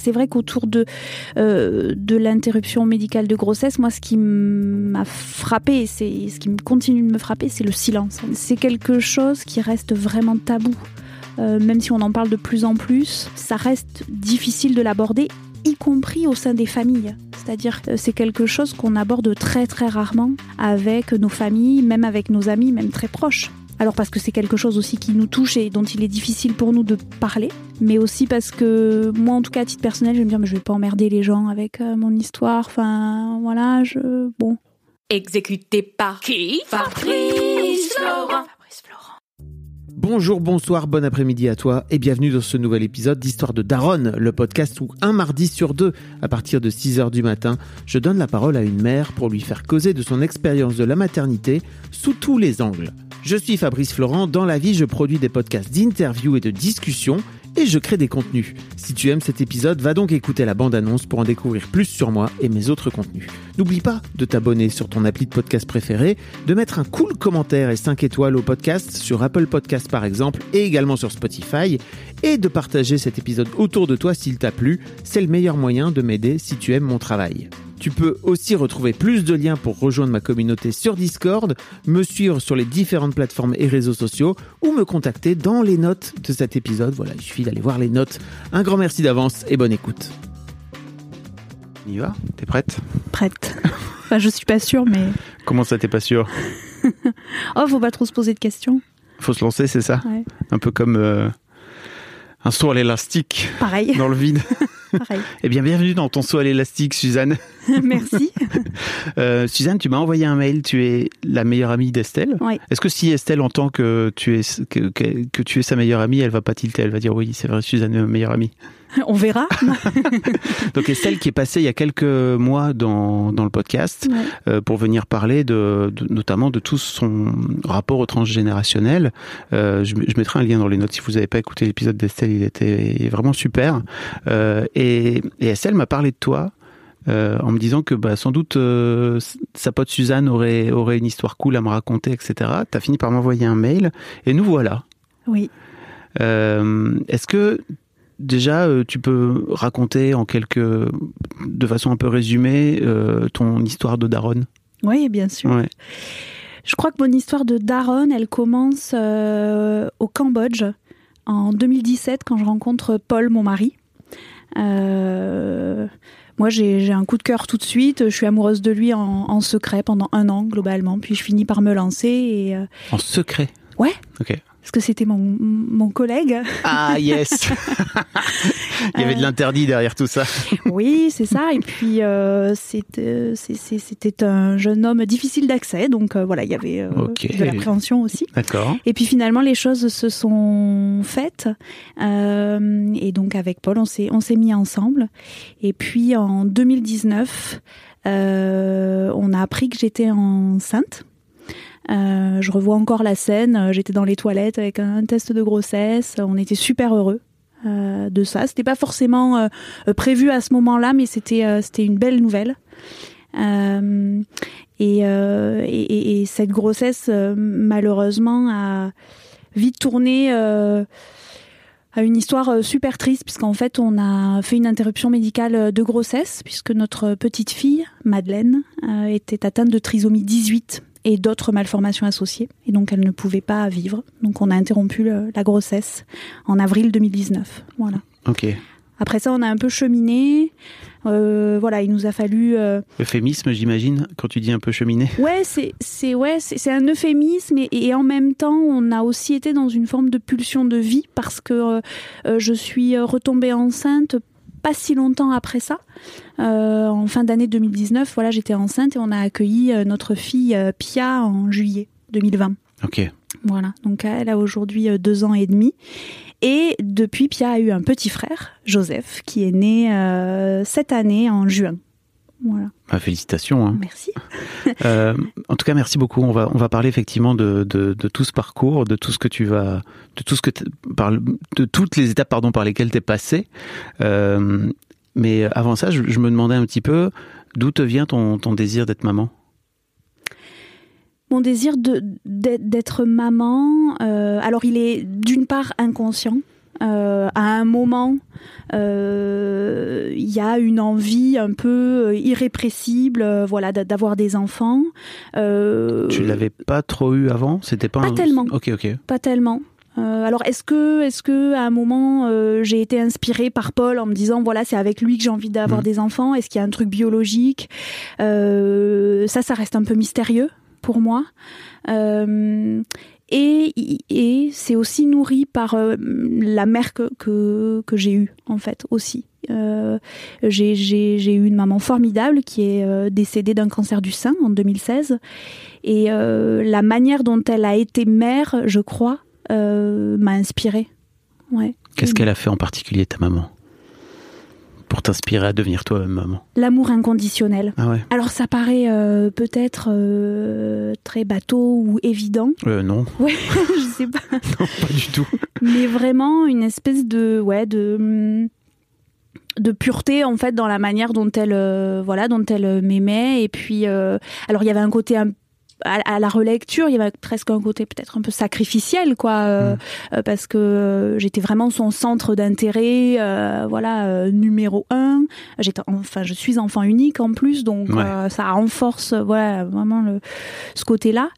C'est vrai qu'autour de, euh, de l'interruption médicale de grossesse, moi, ce qui m'a frappé, c'est ce qui continue de me frapper, c'est le silence. C'est quelque chose qui reste vraiment tabou. Euh, même si on en parle de plus en plus, ça reste difficile de l'aborder, y compris au sein des familles. C'est-à-dire que c'est quelque chose qu'on aborde très très rarement avec nos familles, même avec nos amis, même très proches. Alors parce que c'est quelque chose aussi qui nous touche et dont il est difficile pour nous de parler, mais aussi parce que moi en tout cas à titre personnel, je vais me dire mais je vais pas emmerder les gens avec euh, mon histoire. Enfin voilà, je bon. Exécuté par qui? Fabrice Florent. Bonjour, bonsoir, bon après-midi à toi et bienvenue dans ce nouvel épisode d'Histoire de Daronne, le podcast où un mardi sur deux, à partir de 6h du matin, je donne la parole à une mère pour lui faire causer de son expérience de la maternité sous tous les angles. Je suis Fabrice Florent, dans la vie je produis des podcasts d'interviews et de discussions et je crée des contenus. Si tu aimes cet épisode, va donc écouter la bande-annonce pour en découvrir plus sur moi et mes autres contenus. N'oublie pas de t'abonner sur ton appli de podcast préféré, de mettre un cool commentaire et 5 étoiles au podcast sur Apple Podcast par exemple et également sur Spotify et de partager cet épisode autour de toi s'il t'a plu. C'est le meilleur moyen de m'aider si tu aimes mon travail. Tu peux aussi retrouver plus de liens pour rejoindre ma communauté sur Discord, me suivre sur les différentes plateformes et réseaux sociaux ou me contacter dans les notes de cet épisode. Voilà, il suffit d'aller voir les notes. Un grand merci d'avance et bonne écoute. On y va? T'es prête? Prête. Enfin, je suis pas sûre, mais. Comment ça t'es pas sûr Oh, faut pas trop se poser de questions. Faut se lancer, c'est ça? Ouais. Un peu comme euh, un saut à l'élastique Pareil. dans le vide. Pareil. Eh bien, bienvenue dans ton saut à l'élastique, Suzanne. Merci. Euh, Suzanne, tu m'as envoyé un mail. Tu es la meilleure amie d'Estelle. Oui. Est-ce que si Estelle entend que tu es que, que, que tu es sa meilleure amie, elle va pas tilter, elle va dire oui, c'est vrai, Suzanne est ma meilleure amie. On verra. Donc Estelle qui est passée il y a quelques mois dans, dans le podcast Ouais. euh, pour venir parler de, de- notamment de tout son rapport au transgénérationnel. Euh, je, je mettrai un lien dans les notes si vous n'avez pas écouté l'épisode d'Estelle, il était vraiment super. Euh, et, et Estelle m'a parlé de toi. Euh, en me disant que bah, sans doute euh, sa pote Suzanne aurait, aurait une histoire cool à me raconter, etc. Tu as fini par m'envoyer un mail et nous voilà. Oui. Euh, Est-ce que déjà tu peux raconter en quelques, de façon un peu résumée, ton histoire de Daronne? Oui, bien sûr. Ouais. Je crois que mon histoire de Daronne, elle commence au Cambodge en 2017 quand je rencontre Paul, mon mari. Euh, moi, j'ai un coup de cœur tout de suite. Je suis amoureuse de lui en, en secret pendant un an globalement. Puis je finis par me lancer et euh, En secret? ouais, Ok. Parce que c'était mon, mon collègue. Ah yes. Il y avait de l'interdit derrière tout ça. Oui, c'est ça. Et puis euh, c'était c'est- c'était un jeune homme difficile d'accès, donc euh, voilà, il y avait euh, Ok. de l'appréhension aussi. D'accord. Et puis finalement, les choses se sont faites. Euh, et donc avec Paul, on s'est on s'est mis ensemble. Et puis en 2019, euh, on a appris que j'étais enceinte. Euh, je revois encore la scène. J'étais dans les toilettes avec un test de grossesse. On était super heureux. euh, de ça, c'était pas forcément euh, euh, prévu à ce moment-là, mais c'était euh, c'était une belle nouvelle. Euh, et, euh, et, et- et cette grossesse, euh, malheureusement, a vite tourné euh, à une histoire euh, super triste, puisqu'en fait, on a fait une interruption médicale euh, de grossesse, puisque notre petite fille, Madeleine, euh, était atteinte de trisomie 18 et d'autres malformations associées, et donc elle ne pouvait pas vivre. Donc on a interrompu le- la grossesse en avril 2019. Voilà. Ok. Après ça, on a un peu cheminé. Euh, voilà, il nous a fallu euh, Euphémisme, j'imagine, quand tu dis un peu cheminé. Ouais, c'est c'est ouais, c'est un euphémisme et, et en même temps, on a aussi été dans une forme de pulsion de vie parce que euh, je suis retombée enceinte pas si longtemps après ça. Euh, en fin d'année 2019, voilà, j'étais enceinte et on a accueilli euh, notre fille euh, Pia en juillet 2020. Ok. Voilà, donc elle a aujourd'hui deux ans et demi. Et depuis, Pia a eu un petit frère, Joseph, qui est né euh, cette année en juin. Voilà. Bah, félicitations. Hein. Merci. Euh, en tout cas, merci beaucoup. On va on va parler effectivement de, de, de tout ce parcours, de tout ce que tu vas, de tout ce que t'es- par, de toutes les étapes pardon par lesquelles tu es passé. Euh, mais avant ça, je, je me demandais un petit peu d'où te vient ton, ton désir d'être maman? Mon désir de- d'être d'être maman, euh, alors il est d'une part inconscient. Euh, à un moment, euh, il y a une envie un peu euh, irrépressible, euh, voilà, d'a- d'avoir des enfants. Tu l'avais pas trop eu avant? C'était pas Pas un- tellement. Ok, ok. Pas tellement. Euh, alors est-ce que, est-ce que à un moment euh, j'ai été inspirée par Paul en me disant voilà c'est avec lui que j'ai envie d'avoir Mhm. des enfants? Est-ce qu'il y a un truc biologique? Euh, Ça, ça reste un peu mystérieux pour moi. Et, et c'est aussi nourri par euh, la mère que, que, que j'ai eue, en fait, aussi. Euh, j'ai, eu une maman formidable qui est euh, décédée d'un cancer du sein en 2016. Et euh, la manière dont elle a été mère, je crois, m'a inspirée. Ouais. Qu'est-ce qu'elle a fait en particulier ta maman? Pour t'inspirer à devenir toi-même maman L'amour inconditionnel. Ah ouais. Alors ça paraît euh, peut-être euh, très bateau ou évident. Euh, non, Ouais, je sais pas. non, pas du tout. mais vraiment une espèce de ouais de hum, de pureté en fait dans la manière dont elle euh, voilà dont elle m'aimait et puis euh, alors il y avait un côté un- à, la relecture, il y avait presque un côté peut-être un peu sacrificiel, quoi, euh, euh, parce que euh, j'étais vraiment son centre d'intérêt, euh, voilà, euh, numéro un. J'étais, enfin, je suis enfant unique en plus, donc Ouais. ça renforce, voilà, vraiment le, ce côté-là.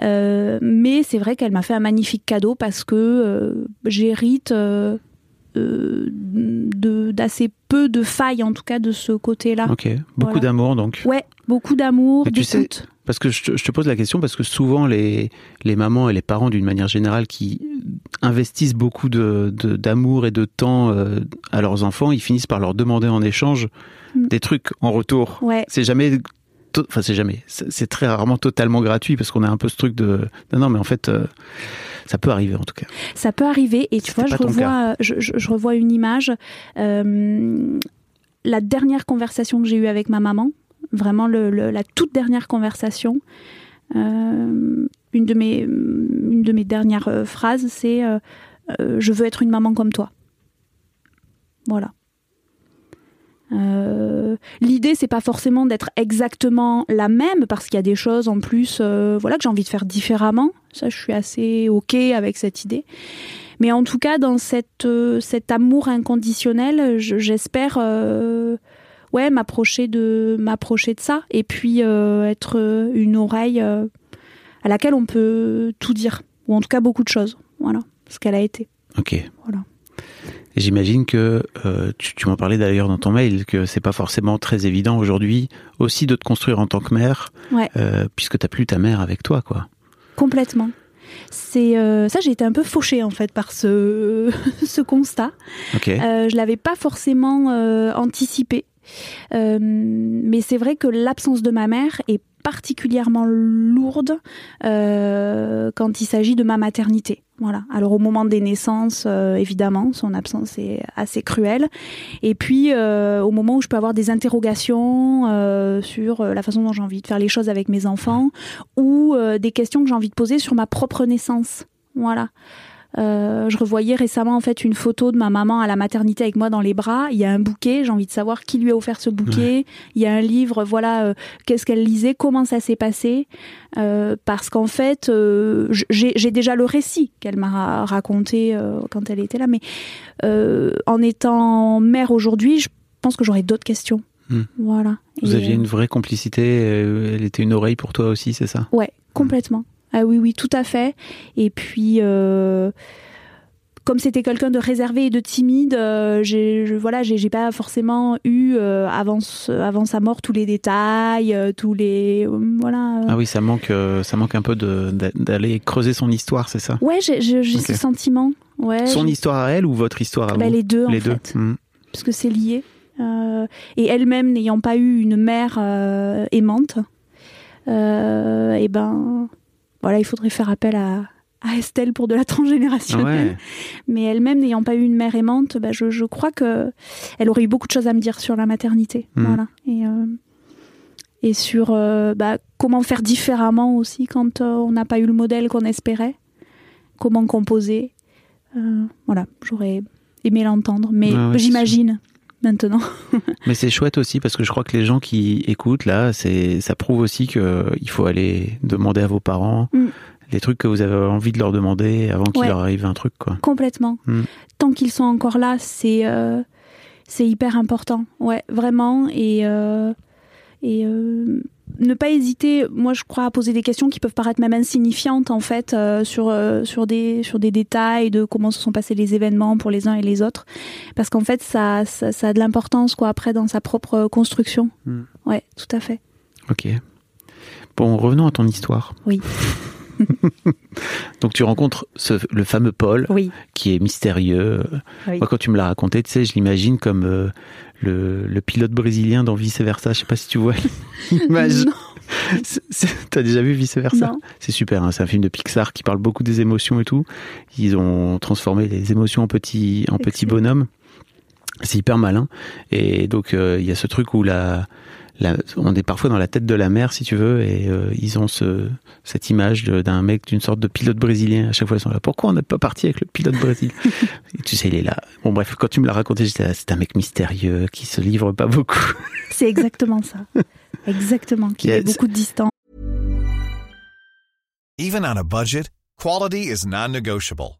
Mais c'est vrai qu'elle m'a fait un magnifique cadeau parce que j'hérite d'assez peu de failles, en tout cas de ce côté-là. Ok, beaucoup Voilà. d'amour donc. Ouais, beaucoup d'amour, Mais tu sais- d'écoute. Parce que je te, je te pose la question parce que souvent les, les mamans et les parents d'une manière générale qui investissent beaucoup de, de- d'amour et de temps euh, à leurs enfants, ils finissent par leur demander en échange Mm. des trucs en retour. Ouais. C'est jamais, enfin c'est jamais, c'est c'est très rarement totalement gratuit parce qu'on a un peu ce truc de non non mais en fait euh, ça peut arriver en tout cas. Ça peut arriver et tu vois, je revois, je, je- je revois une image. euh, la dernière conversation que j'ai eue avec ma maman, vraiment le, le- la toute dernière conversation, euh, une, de mes, une de mes dernières euh, phrases, c'est euh, Je veux être une maman comme toi. Voilà. Euh, L'idée, c'est pas forcément d'être exactement la même, parce qu'il y a des choses en plus, euh, voilà, que j'ai envie de faire différemment. Ça, je suis assez ok avec cette idée. Mais en tout cas, dans cette, euh, cet amour inconditionnel, je- j'espère, ouais, m'approcher de, m'approcher de ça, et puis être une oreille à laquelle on peut tout dire, ou en tout cas beaucoup de choses. Voilà, ce qu'elle a été. Ok. Voilà. J'imagine que euh, tu, tu m'en parlais d'ailleurs dans ton mail que c'est pas forcément très évident aujourd'hui aussi de te construire en tant que mère, Ouais. euh, puisque t'as plus ta mère avec toi quoi. Complètement. C'est euh, ça, j'ai été un peu fauchée en fait par ce, ce constat. Ok. Euh, je l'avais pas forcément anticipé, mais c'est vrai que l'absence de ma mère est particulièrement lourde quand il s'agit de ma maternité. Voilà. Alors au moment des naissances, euh, évidemment, son absence est assez cruelle. Et puis euh, au moment où je peux avoir des interrogations euh, sur la façon dont j'ai envie de faire les choses avec mes enfants, ou des questions que j'ai envie de poser sur ma propre naissance. Voilà. Euh, je revoyais récemment en fait une photo de ma maman à la maternité avec moi dans les bras. Il y a un bouquet, j'ai envie de savoir qui lui a offert ce bouquet. Il y a un livre, voilà, euh, qu'est-ce qu'elle lisait, comment ça s'est passé. Euh, parce qu'en fait, j'ai déjà le récit qu'elle m'a ra- raconté quand elle était là. Mais en étant mère aujourd'hui, je pense que j'aurais d'autres questions. Hmm. Voilà. Vous Et, aviez une vraie complicité, elle était une oreille pour toi aussi, c'est ça? Ouais, complètement. Ah oui, oui, tout à fait. Et puis, euh, comme c'était quelqu'un de réservé et de timide, euh, j'ai, je- voilà, j'ai, j'ai pas forcément eu euh, avant, avant sa mort tous les détails, tous les, voilà. Ah oui, ça manque, ça manque un peu de- d'a- d'aller creuser son histoire, c'est ça? Ouais, j'ai, ce sentiment. Ouais. Son j'ai- histoire à elle ou votre histoire à bah, vous? les deux en Les deux. fait, Hmm. parce que c'est lié. Et elle-même n'ayant pas eu une mère aimante, et ben, voilà, il faudrait faire appel à, à Estelle pour de la transgénérationnelle. Ouais. Mais elle-même n'ayant pas eu une mère aimante, bah, je, je crois que elle aurait eu beaucoup de choses à me dire sur la maternité. Mm. Voilà. Et, euh, et sur euh, bah, comment faire différemment aussi quand euh, on n'a pas eu le modèle qu'on espérait. Comment composer. Voilà, j'aurais aimé l'entendre. Mais Ah ouais, j'imagine maintenant. Mais c'est chouette aussi parce que je crois que les gens qui écoutent là, c'est ça prouve aussi que il faut aller demander à vos parents Mm. les trucs que vous avez envie de leur demander avant qu'il Ouais. leur arrive un truc quoi. Complètement. Mm. Tant qu'ils sont encore là, c'est euh, c'est hyper important. Ouais, vraiment. Et, euh, et euh, ne pas hésiter, moi je crois, à poser des questions qui peuvent paraître même insignifiantes en fait, euh, sur, euh, sur, des, sur des détails de comment se sont passés les événements pour les uns et les autres. Parce qu'en fait, ça, ça, ça a de l'importance quoi après dans sa propre construction. Mm. Ouais, tout à fait. Ok. Bon, revenons à ton histoire. Oui. Donc tu rencontres ce- le fameux Paul Oui. qui est mystérieux. Oui. Moi, quand tu me l'as raconté, tu sais, je l'imagine comme euh, le, le pilote brésilien dans Vice Versa. Je sais pas si tu vois l'image. T'as déjà vu Vice Versa? Non. C'est super, hein, c'est un film de Pixar qui parle beaucoup des émotions et tout. Ils ont transformé les émotions en petits, en petits bonhommes. C'est hyper malin. Et donc, euh, il y a ce truc où la, la, on est parfois dans la tête de la mer, si tu veux, et euh, ils ont ce, cette image d'un mec, d'une sorte de pilote brésilien. À chaque fois, ils sont là. Pourquoi on n'est pas parti avec le pilote brésilien Et Tu sais, il est là. Bon, bref, quand tu me l'as raconté, j'étais là, c'est un mec mystérieux qui se livre pas beaucoup. C'est exactement ça. Exactement. Ait Yes. beaucoup de distance. Even on a budget, quality is non-negotiable.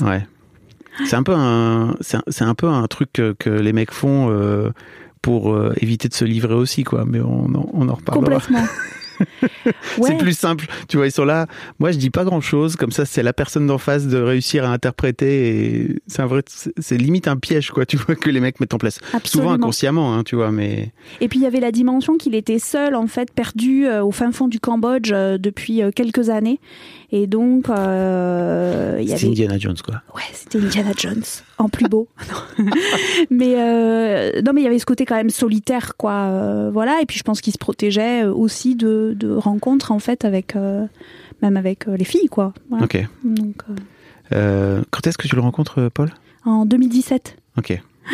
Ouais. C'est un peu un, c'est un, c'est un peu un truc que, que les mecs font euh, pour euh, éviter de se livrer aussi, quoi. Mais on, en- on en reparlera. Complètement. Ouais. C'est plus simple. Tu vois, ils sont là. Moi, je dis pas grand chose. Comme ça, c'est la personne d'en face de réussir à interpréter. Et c'est un vrai, c'est limite un piège, quoi. Tu vois que les mecs mettent en place. Souvent Absolument. inconsciemment, hein, tu vois. Mais Et puis il y avait la dimension qu'il était seul, en fait, perdu euh, au fin fond du Cambodge euh, depuis euh, quelques années. Et donc, il y c'est avait. Indiana Jones, quoi. Ouais, c'était Indiana Jones, en plus beau. mais euh, non, mais il y avait ce côté quand même solitaire, quoi. euh, voilà. Et puis je pense qu'il se protégeait euh, aussi de, de rencontres, en fait, avec euh, même avec les filles, quoi. Voilà. Ok. Donc, quand est-ce que tu le rencontres, Paul? En 2017. Ok.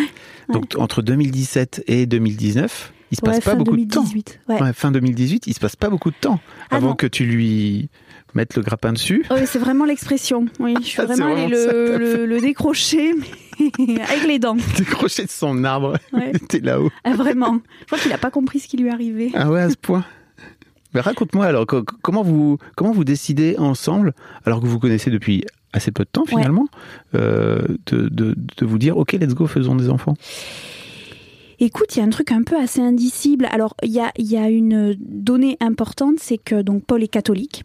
Donc entre 2017 et 2019, il se passe ouais, pas beaucoup de temps. 2018. Ouais. Ouais, fin 2018, il se passe pas beaucoup de temps Ah avant non. que tu lui mettes le grappin dessus. Oui, c'est vraiment l'expression. Oui, je suis Ah, vraiment allée le, t'as le, le décrocher avec les dents. Décroché de son arbre, il était là-haut. Ah, vraiment. Je crois qu'il a pas compris ce qui lui arrivait. Ah ouais, à ce point. Mais raconte-moi alors, co- comment vous, comment vous décidez ensemble, alors que vous connaissez depuis assez peu de temps finalement, euh, de, de, de vous dire, ok, let's go, faisons des enfants. Écoute, il y a un truc un peu assez indicible. Alors, il y a, y a une donnée importante, c'est que donc Paul est catholique.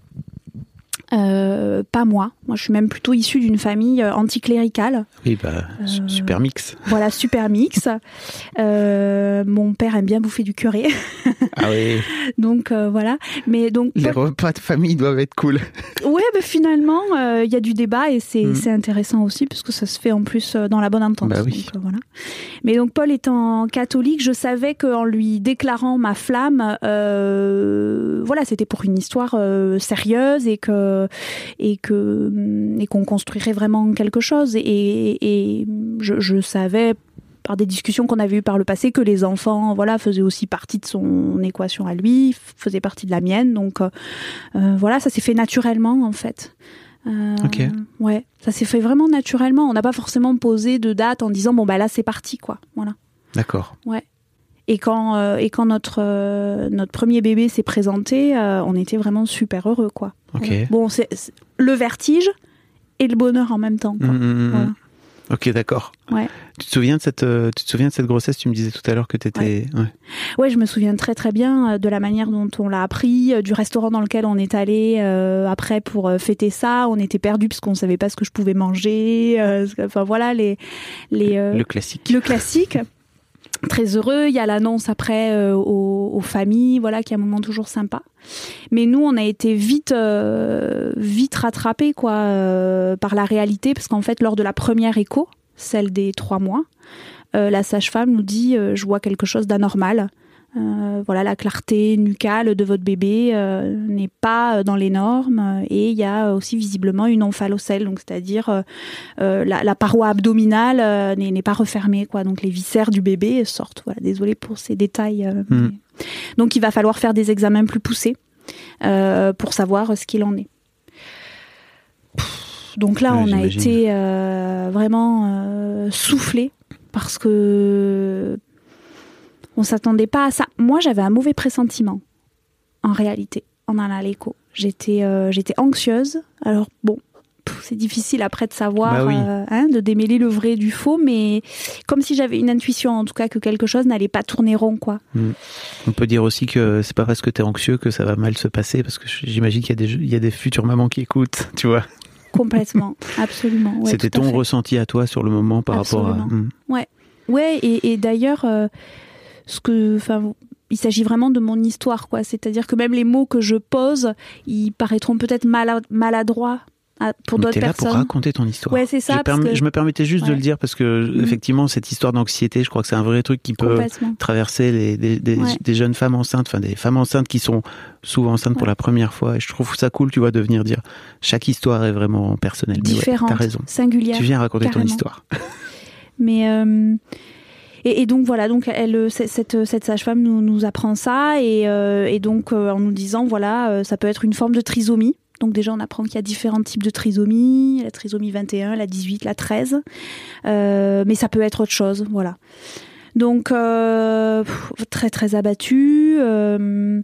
Euh, pas moi. Moi, je suis même plutôt issue d'une famille euh, anticléricale. Oui, bah, Euh, super mix. Voilà, super mix. Euh, mon père aime bien bouffer du curé, Ah oui, donc voilà. Mais donc, les repas de famille doivent être cool. ouais, mais finalement, euh, il y a du débat et c'est Mm. c'est intéressant aussi parce que ça se fait en plus dans la bonne entente. Bah oui. Donc, voilà. Mais donc Paul étant catholique, je savais qu'en lui déclarant ma flamme, voilà, c'était pour une histoire sérieuse et que et que et qu'on construirait vraiment quelque chose. Et, et je, je savais par des discussions qu'on avait eues par le passé que les enfants voilà faisaient aussi partie de son équation à lui faisaient partie de la mienne donc euh, euh, voilà ça s'est fait naturellement en fait Euh, Ok. Ouais, ça s'est fait vraiment naturellement. On n'a pas forcément posé de date en disant bon bah là c'est parti quoi. Voilà. D'accord. Et quand euh, et quand notre euh, notre premier bébé s'est présenté, euh, on était vraiment super heureux quoi. Bon, c'est le vertige et le bonheur en même temps. Quoi. Mm, mm, mm. Voilà. Ok, d'accord. Ouais. Tu te souviens de cette, tu te souviens de cette grossesse? Tu me disais tout à l'heure que t'étais. Ouais. Ouais, je me souviens très très bien de la manière dont on l'a appris, du restaurant dans lequel on est allé euh, après pour fêter ça. On était perdus parce qu'on savait pas ce que je pouvais manger. euh, enfin voilà les les euh, Le classique. le classique. Très heureux. Il y a l'annonce après euh, aux, familles, voilà, qui est un moment toujours sympa. Mais nous, on a été vite, euh, vite rattrapés quoi, euh, par la réalité, parce qu'en fait, lors de la première écho, celle des trois mois, la sage-femme nous dit je vois quelque chose d'anormal. Euh, voilà, la clarté nucale de votre bébé euh, n'est pas dans les normes et il y a aussi visiblement une omphalocèle, donc c'est-à-dire euh, euh, la, la paroi abdominale euh, n'est pas refermée, quoi. Donc les viscères du bébé sortent. Voilà, désolé pour ces détails. euh, Mm. mais- Donc il va falloir faire des examens plus poussés euh, pour savoir ce qu'il en est. Pff, Donc là, on a été euh, vraiment euh, soufflé parce que on s'attendait pas à ça. Moi, j'avais un mauvais pressentiment en réalité en allant à l'écho. J'étais euh, j'étais anxieuse. Alors bon, c'est difficile après de savoir, Bah oui. euh, hein, de démêler le vrai du faux, mais comme si j'avais une intuition en tout cas que quelque chose n'allait pas tourner rond, quoi. On peut dire aussi que c'est pas parce que t'es anxieux que ça va mal se passer, parce que j'imagine qu'il y a des, il y a des futures mamans qui écoutent, tu vois. Complètement, absolument. Ouais, C'était à ton ressenti à toi sur le moment par rapport à. Absolument. Mm. Ouais, et, et d'ailleurs, euh, ce que, enfin, il s'agit vraiment de mon histoire, quoi. C'est-à-dire que même les mots que je pose, ils paraîtront peut-être mala- maladroits pour d'autres T'es là pour personnes. raconter ton histoire. Ouais, c'est ça, Je, parce permets- que- je me permettais juste de le dire parce que Mhm. effectivement cette histoire d'anxiété, je crois que c'est un vrai truc qui peut traverser les, des, des- Ouais. des jeunes femmes enceintes, enfin des femmes enceintes qui sont souvent enceintes pour la première fois. Et je trouve ça cool, tu vois, de venir dire chaque histoire est vraiment personnelle. Différentes, T'as raison. singulières. Tu viens raconter ton histoire. Mais euh, et, donc voilà, donc euh, c- cette, sage-femme nous, apprend ça et, euh, donc euh, en nous disant voilà, euh, ça peut être une forme de trisomie. Donc déjà on apprend qu'il y a différents types de trisomie, la trisomie 21, la 18, la 13, Euh, mais ça peut être autre chose, voilà. Donc euh, très très abattu. euh,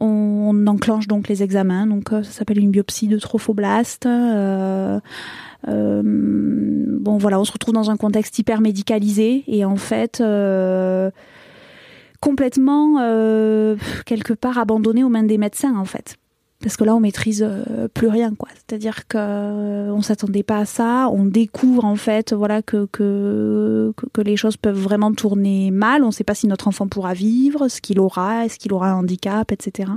on, on enclenche donc les examens, donc euh, ça s'appelle une biopsie de trophoblaste. Euh, bon voilà, on se retrouve dans un contexte hyper médicalisé et en fait euh, complètement euh, quelque part abandonné aux mains des médecins en fait. Parce que là, on maîtrise plus rien, quoi. C'est-à-dire que on s'attendait pas à ça. On découvre en fait, voilà, que, que, que les choses peuvent vraiment tourner mal. On ne sait pas si notre enfant pourra vivre, ce qu'il aura, est-ce qu'il aura un handicap, etc.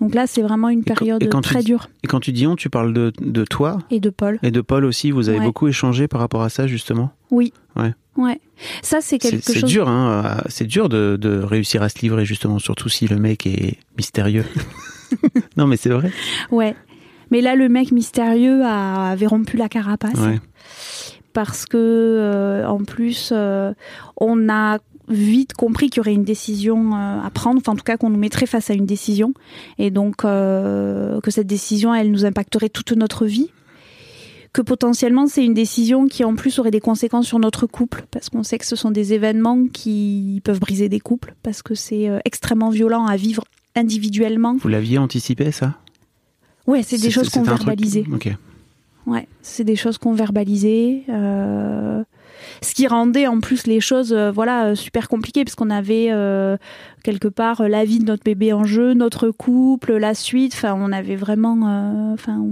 Donc là, c'est vraiment une période et quand tu très dure. Et quand tu dis on, tu parles de, de toi Et de Paul. et de Paul aussi. Vous avez Ouais. beaucoup échangé par rapport à ça justement. Oui. Ouais. Ouais. Ça, c'est C'est quelque c'est chose. dur, hein. euh, C'est dur de, de réussir à se livrer justement, surtout si le mec est mystérieux. non, mais c'est vrai. Ouais. Mais là, le mec mystérieux a- avait rompu la carapace. Ouais. Parce que, euh, en plus, euh, on a vite compris qu'il y aurait une décision euh, à prendre, enfin en tout cas qu'on nous mettrait face à une décision, et donc euh, que cette décision, elle nous impacterait toute notre vie, que potentiellement c'est une décision qui en plus aurait des conséquences sur notre couple, parce qu'on sait que ce sont des événements qui peuvent briser des couples, parce que c'est euh, extrêmement violent à vivre individuellement. Vous l'aviez anticipé ça? Ouais, c'est des choses qu'on truc- verbalisait. Ok. Ouais, c'est des choses qu'on verbalisait. euh, ce qui rendait en plus les choses euh, voilà euh, super compliquées parce qu'on avait euh, quelque part la vie de notre bébé en jeu, notre couple, la suite. Enfin, on avait vraiment, enfin,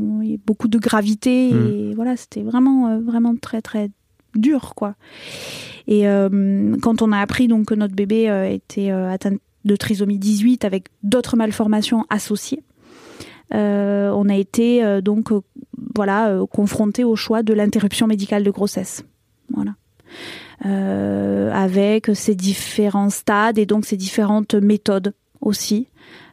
beaucoup de gravité et voilà, c'était vraiment, euh, vraiment très très dur quoi. Et euh, quand on a appris donc que notre bébé était atteint de trisomie 18 avec d'autres malformations associées, on a été donc voilà confronté au choix de l'interruption médicale de grossesse. Voilà. Euh, avec ces différents stades et donc ces différentes méthodes aussi.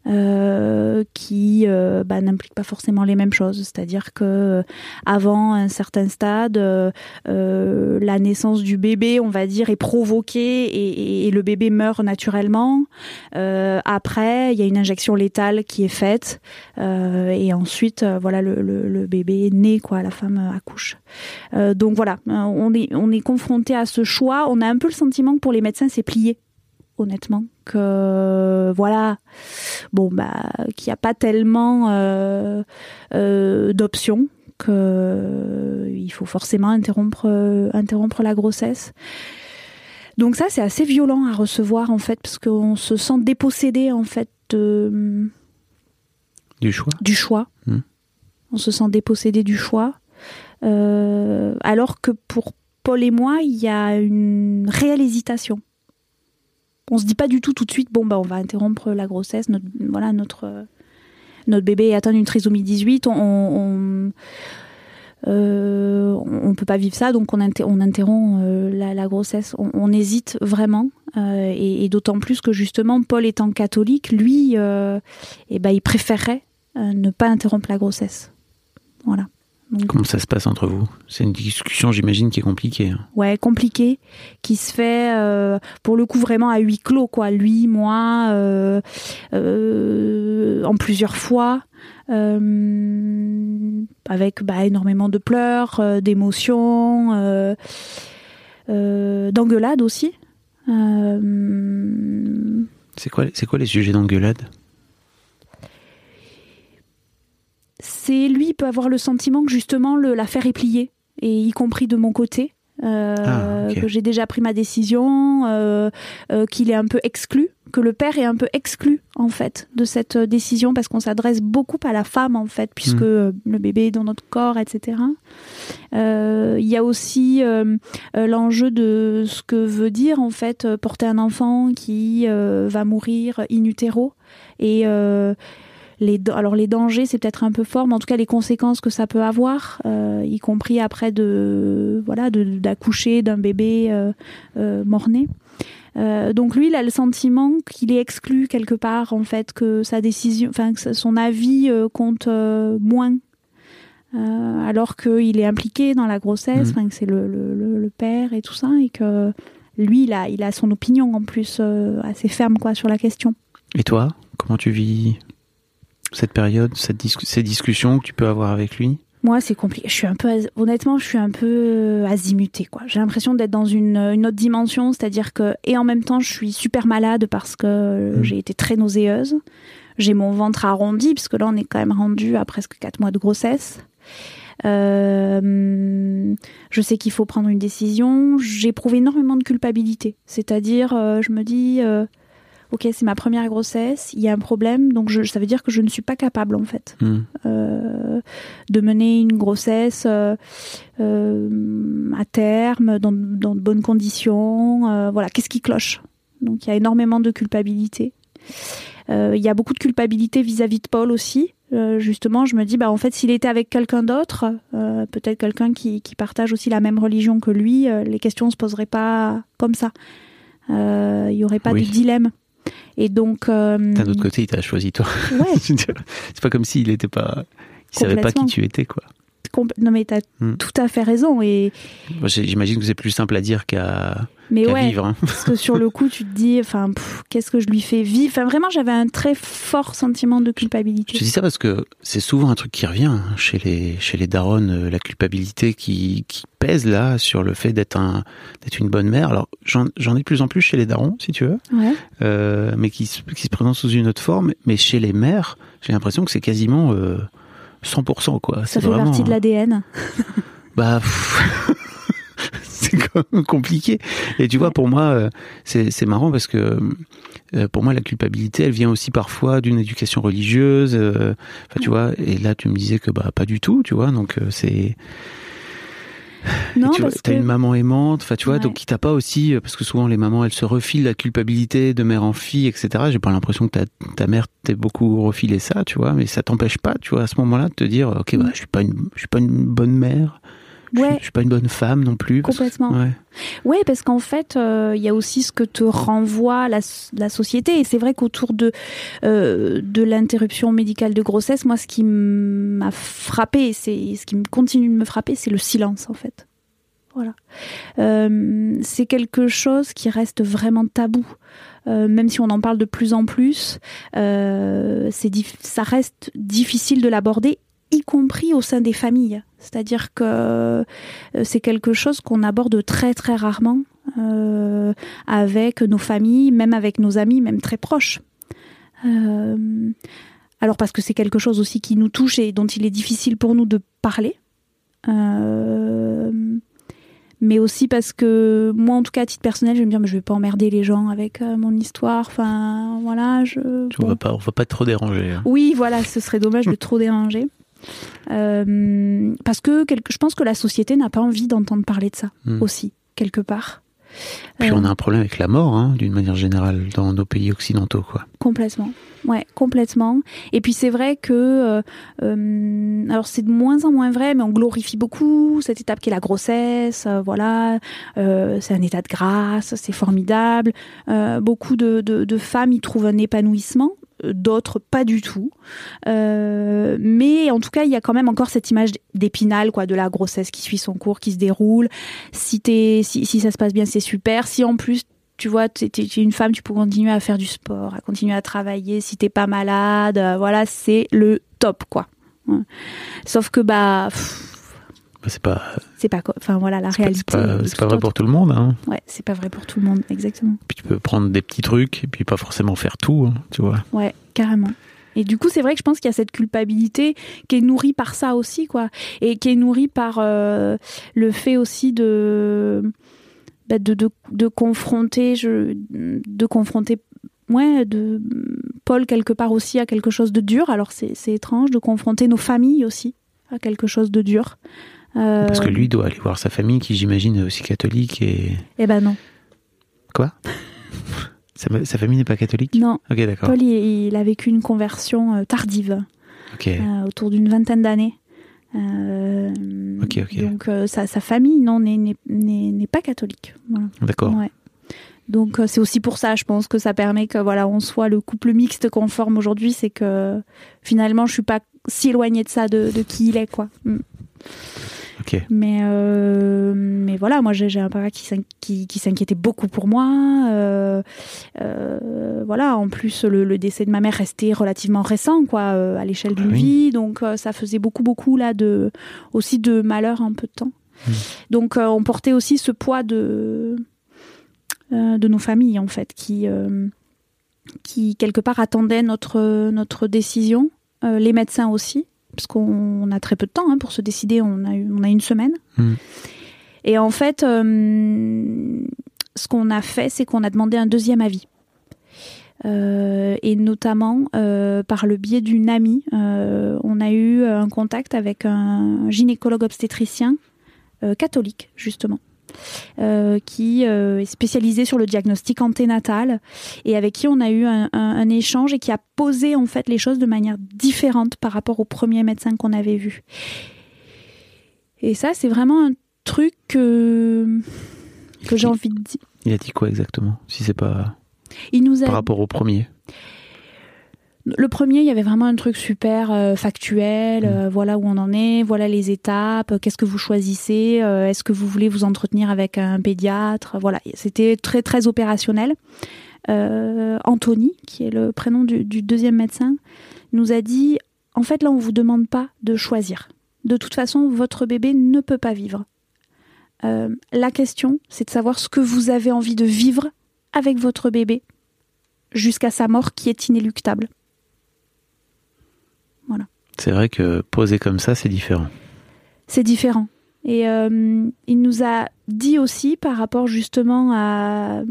Euh, qui euh, bah, n'implique pas forcément les mêmes choses. C'est-à-dire que euh, avant un certain stade, la naissance du bébé, on va dire, est provoquée et, le bébé meurt naturellement. après, il y a une injection létale qui est faite et ensuite, voilà, le, bébé est né, quoi, la femme accouche. donc voilà, on est on est confronté à ce choix. On a un peu le sentiment que pour les médecins, c'est plié honnêtement que voilà. Bon bah qu'il n'y a pas tellement euh, euh, d'options que euh, il faut forcément interrompre interrompre la grossesse. Donc ça c'est assez violent à recevoir en fait parce qu'on se sent dépossédé en fait de, du choix. du choix. Hmm. on se sent dépossédé du choix. Alors que pour Paul et moi il y a une réelle hésitation on se dit pas du tout tout de suite, bon, bah, on va interrompre la grossesse, notre, voilà, notre, notre bébé est atteint d'une trisomie 18, on, on, euh, on, peut pas vivre ça, donc on, on interrompt euh, la, grossesse. On, hésite vraiment, euh, et, d'autant plus que justement, Paul étant catholique, lui, eh ben, il préférerait ne pas interrompre la grossesse. Voilà. Comment ça se passe entre vous? C'est une discussion, j'imagine, qui est compliquée. Hein. Ouais, compliquée, qui se fait euh, pour le coup vraiment à huis clos, quoi. Lui, moi, euh, euh, en plusieurs fois, avec bah, énormément de pleurs, d'émotions, d'engueulades aussi. C'est quoi, c'est quoi les sujets d'engueulade c'est lui peut avoir le sentiment que justement l'affaire est pliée, et y compris de mon côté. Euh, ah, que j'ai déjà pris ma décision, euh, euh, qu'il est un peu exclu, que le père est un peu exclu en fait de cette décision parce qu'on s'adresse beaucoup à la femme en fait puisque hmm. le bébé est dans notre corps, etc. Il y a aussi l'enjeu de ce que veut dire en fait porter un enfant qui va mourir in utero et les, alors les dangers, c'est peut-être un peu fort, mais en tout cas les conséquences que ça peut avoir, euh, y compris après de voilà d'accoucher d'un bébé euh, euh, mort-né. donc lui, il a le sentiment qu'il est exclu quelque part, en fait, que sa décision, enfin que son avis compte moins, alors qu'il est impliqué dans la grossesse, mmh. que c'est le, le, père et tout ça, et que lui, il a, il a son opinion en plus assez ferme quoi sur la question. Et toi, comment tu vis cette période, cette ces discussions que tu peux avoir avec lui? Moi, c'est compliqué. Je suis un peu, honnêtement, je suis un peu euh, azimutée, quoi. J'ai l'impression d'être dans une, une, autre dimension, c'est-à-dire que, et en même temps, je suis super malade parce que euh, mmh. j'ai été très nauséeuse. J'ai mon ventre arrondi, puisque là, on est quand même rendu à presque 4 mois de grossesse. Euh, je sais qu'il faut prendre une décision. J'éprouve énormément de culpabilité. C'est-à-dire, je me dis, ok, c'est ma première grossesse, il y a un problème, donc je, ça veut dire que je ne suis pas capable en fait hmm. euh, de mener une grossesse euh, euh, à terme, dans, de bonnes conditions. voilà, qu'est-ce qui cloche? Donc il y a énormément de culpabilité. il y a beaucoup de culpabilité vis-à-vis de Paul aussi. justement, je me dis, bah en fait, s'il était avec quelqu'un d'autre, peut-être quelqu'un qui, qui, partage aussi la même religion que lui, les questions ne se poseraient pas comme ça. Il n'y aurait pas de dilemme. Et donc. Euh, D'un autre côté, il t'a choisi toi. Ouais. c'est pas comme s'il était pas. Il savait pas qui tu étais, quoi. Non, mais t'as hmm. tout à fait raison. Et... J'imagine que c'est plus simple à dire qu'à mais ouais, vivre. Hein. parce que sur le coup, tu te dis, enfin, qu'est-ce que je lui fais vivre? Enfin, vraiment, j'avais un très fort sentiment de culpabilité. Je dis ça parce que c'est souvent un truc qui revient hein, chez les chez les darons, euh, la culpabilité qui, qui pèse là sur le fait d'être un d'être une bonne mère. Alors, j'en ai de plus en plus chez les darons, si tu veux, ouais. euh, mais qui, qui se présentent sous une autre forme. Mais chez les mères, j'ai l'impression que c'est quasiment euh, 100%, quoi. Ça fait partie de l'ADN. Bah, c'est quand même compliqué. Et tu vois, pour moi, euh, c'est marrant parce que euh, pour moi, la culpabilité, elle vient aussi parfois d'une éducation religieuse. Euh, enfin, tu vois, et là, tu me disais que bah pas du tout, tu vois. Donc c'est non, tu as une maman aimante, enfin tu vois, donc qui t'a pas aussi, parce que souvent les mamans elles se refilent la culpabilité de mère en fille, etc. J'ai pas l'impression que ta, ta mère t'ait beaucoup refilé ça, tu vois, mais ça t'empêche pas, tu vois, à ce moment-là de te dire, ok, bah je suis pas une, je suis pas une bonne mère, Ouais. je suis pas une bonne femme non plus. parce que- Complètement. Ouais. Ouais, parce qu'en fait, euh, il y a aussi ce que te renvoie la, la société. Et c'est vrai qu'autour de, euh, de l'interruption médicale de grossesse, moi, ce qui m'a frappé, c'est ce qui continue de me frapper, c'est le silence, en fait. Voilà. Euh, c'est quelque chose qui reste vraiment tabou. Euh, même si on en parle de plus en plus, euh, ça reste difficile de l'aborder, y compris au sein des familles. C'est-à-dire que euh, c'est quelque chose qu'on aborde très très rarement euh, avec nos familles, même avec nos amis, même très proches. Euh, alors parce que c'est quelque chose aussi qui nous touche et dont il est difficile pour nous de parler. Euh, mais aussi parce que moi, en tout cas, à titre personnel, je vais me dire, mais je vais pas emmerder les gens avec euh, mon histoire. Enfin, voilà, je. Tu bon. vas pas, on va pas trop déranger. hein. Oui, voilà, ce serait dommage de trop déranger. Euh, parce que quelque- je pense que la société n'a pas envie d'entendre parler de ça Hmm. aussi, quelque part. Puis Euh, on a un problème avec la mort, hein, d'une manière générale, dans nos pays occidentaux, quoi. Complètement. Ouais, complètement. Et puis c'est vrai que, euh, alors c'est de moins en moins vrai, mais on glorifie beaucoup cette étape qui est la grossesse. euh, voilà, c'est un état de grâce, c'est formidable. Beaucoup de, de, de femmes y trouvent un épanouissement, d'autres pas du tout. Euh, mais en tout cas, il y a quand même encore cette image d'épinal, quoi, de la grossesse qui suit son cours, qui se déroule. Si si, si ça se passe bien, c'est super. Si en plus tu vois, tu es une femme, tu peux continuer à faire du sport, à continuer à travailler. Si t'es pas malade, euh, voilà, c'est le top, quoi. Sauf que Bah, c'est pas, c'est pas, enfin voilà, la réalité. c'est pas, vrai autre. pour tout le monde. Hein. Ouais, c'est pas vrai pour tout le monde, exactement. Puis tu peux prendre des petits trucs et puis pas forcément faire tout, hein, tu vois. Ouais, carrément. Et du coup, c'est vrai que je pense qu'il y a cette culpabilité qui est nourrie par ça aussi, quoi. Et qui est nourrie par euh, le fait aussi de, bah, de, de, de confronter, je, de confronter, ouais, de Paul quelque part aussi à quelque chose de dur. Alors c'est c'est étrange de confronter nos familles aussi à quelque chose de dur. Euh, Parce que lui doit aller voir sa famille, qui j'imagine est aussi catholique et Eh ben non, quoi? Sa, sa famille n'est pas catholique? Non. Ok, d'accord. Paul, il, il a vécu une conversion euh, tardive. Euh, autour d'une vingtaine d'années. Euh. Donc sa, sa famille, non, n'est- pas catholique. Voilà. D'accord. Ouais. Donc c'est aussi pour ça, je pense que ça permet que voilà, on soit le couple mixte qu'on forme aujourd'hui, c'est que finalement, je suis pas si éloignée de ça, de, de qui il est, quoi. Mm. Mais euh, mais voilà, moi j'ai un papa qui s'in- qui, qui s'inquiétait beaucoup pour moi. Euh, euh, voilà, en plus le, le décès de ma mère restait relativement récent, quoi, à l'échelle Bah d'une oui. vie. Donc ça faisait beaucoup beaucoup là de aussi de malheur en peu de temps. Mm. Donc on portait aussi ce poids de de nos familles en fait, qui qui quelque part attendaient notre notre décision. Les médecins aussi, parce qu'on a très peu de temps hein, pour se décider. On a eu, on a une semaine. Mm. Et en fait, euh, ce qu'on a fait, c'est qu'on a demandé un deuxième avis. Euh, et notamment euh, par le biais d'une amie, on a eu un contact avec un gynécologue obstétricien catholique justement, euh, qui euh, est spécialisé sur le diagnostic anténatal et avec qui on a eu un, un- un échange et qui a posé en fait les choses de manière différente par rapport au premier médecin qu'on avait vu. Et ça, c'est vraiment un truc que, que j'ai envie de dire. Il a dit quoi exactement Si c'est pas Il nous a par rapport au premier? Le premier, il y avait vraiment un truc super euh, factuel. euh, voilà où on en est, voilà les étapes. euh, Qu'est-ce que vous choisissez Est-ce que vous voulez vous entretenir avec un pédiatre Voilà, c'était très très opérationnel. Euh, Anthony, qui est le prénom du, du deuxième médecin, nous a dit en fait là, on vous demande pas de choisir. De toute façon, votre bébé ne peut pas vivre. Euh, la question, c'est de savoir ce que vous avez envie de vivre avec votre bébé jusqu'à sa mort, qui est inéluctable. C'est vrai que posé comme ça, c'est différent. c'est différent. Et euh, il nous a dit aussi par rapport justement à,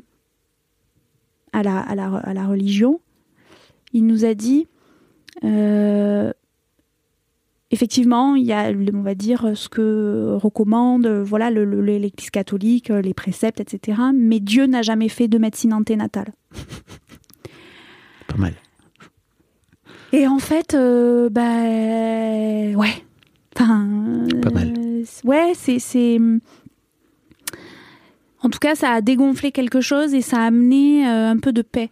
à, la, à, la, à la religion, il nous a dit, euh, effectivement, il y a, on va dire, ce que recommande voilà, l'Église catholique, les préceptes, etc. Mais Dieu n'a jamais fait de médecine anténatale. Pas mal. Et en fait, euh, bah ouais. Enfin, Pas mal. euh, ouais, c'est, c'est. En tout cas, ça a dégonflé quelque chose et ça a amené euh, un peu de paix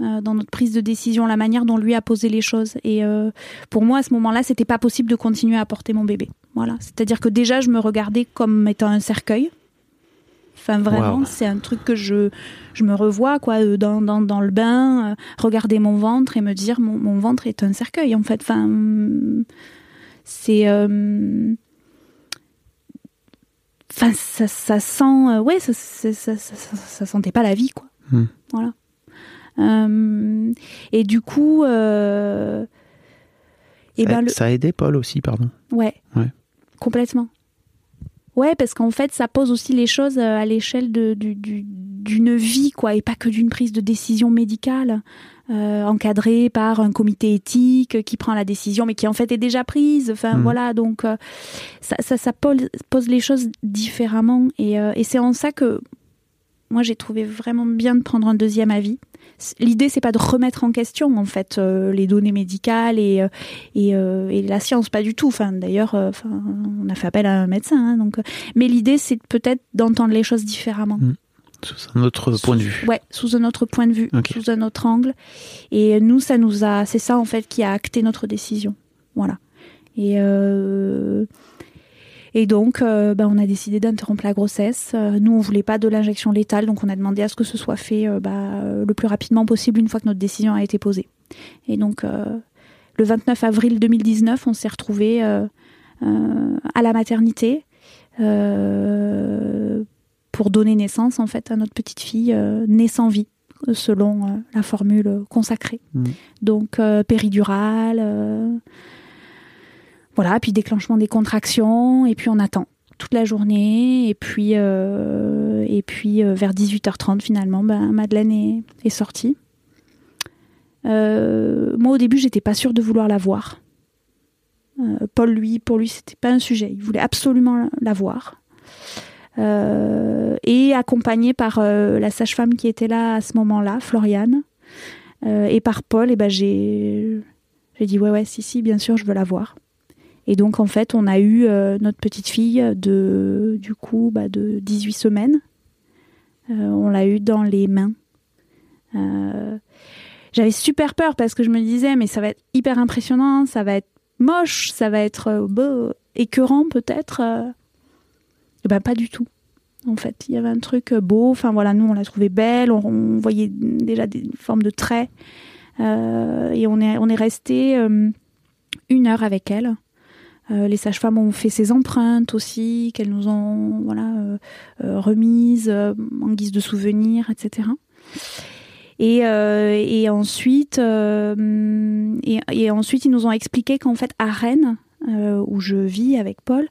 euh, dans notre prise de décision, la manière dont lui a posé les choses. Et pour moi, à ce moment-là, c'était pas possible de continuer à porter mon bébé. Voilà. C'est-à-dire que déjà, je me regardais comme étant un cercueil. Enfin, vraiment, Wow. c'est un truc que je, je me revois, quoi, euh, dans, dans, dans le bain, euh, regarder mon ventre et me dire, mon, mon ventre est un cercueil, en fait. Enfin, c'est. euh, Enfin, ça, ça sent. euh, ouais, ça, ça, ça, ça, sentait pas la vie, quoi. Hmm. Voilà. Et du coup. et ben, le, ça a aidé Paul aussi, pardon. Ouais. Ouais. Complètement. Ouais, parce qu'en fait, ça pose aussi les choses euh, à l'échelle de- du- du- d'une vie, quoi, et pas que d'une prise de décision médicale, euh, encadrée par un comité éthique qui prend la décision, mais qui en fait est déjà prise. Enfin, Mhm. voilà, donc euh, ça, ça, ça pose, pose les choses différemment. Et, euh, et c'est en ça que moi, j'ai trouvé vraiment bien de prendre un deuxième avis. L'idée, c'est pas de remettre en question, en fait, euh, les données médicales et, euh, et, euh, et la science, pas du tout. Enfin, d'ailleurs, euh, enfin, on a fait appel à un médecin. hein, donc, mais l'idée, c'est peut-être d'entendre les choses différemment. Sous un autre point de vue. Ouais, sous un autre point de vue, sous un autre angle. Et nous, ça nous a, c'est ça en fait qui a acté notre décision. Voilà. Et et donc, euh, ben, on a décidé d'interrompre la grossesse. Euh, nous, on voulait pas de l'injection létale, donc on a demandé à ce que ce soit fait euh, bah, le plus rapidement possible une fois que notre décision a été posée. Et donc, le 29 avril 2019, on s'est retrouvés à la maternité pour donner naissance en fait à notre petite fille née sans vie, selon la formule consacrée. Mhm. Donc euh, péridurale. euh, voilà, puis déclenchement des contractions, et puis on attend toute la journée, et puis, euh, euh, vers 18h30 finalement, ben, Madeleine est, sortie. Euh, moi au début j'étais pas sûre de vouloir la voir. Paul lui, pour lui c'était pas un sujet, il voulait absolument la voir. Et accompagné par la sage-femme qui était là à ce moment-là, Floriane, et par Paul, et ben j'ai j'ai dit ouais ouais si si bien sûr je veux la voir. Et donc en fait on a eu euh, notre petite fille de du coup bah, de 18 semaines. Euh, on l'a eu dans les mains. Euh, j'avais super peur parce que je me disais mais ça va être hyper impressionnant, ça va être moche, ça va être bah, écœurant peut-être. Eh ben pas du tout. En fait, il y avait un truc beau. Enfin voilà, nous on l'a trouvée belle. On, voyait déjà des formes de traits. Et on est on est resté une heure avec elle. Euh, les sages-femmes ont fait ses empreintes aussi, qu'elles nous ont voilà euh, euh, remises en guise de souvenir, etc. Et, ensuite, et, ensuite, ils nous ont expliqué qu'en fait, à Rennes, où je vis avec Paul,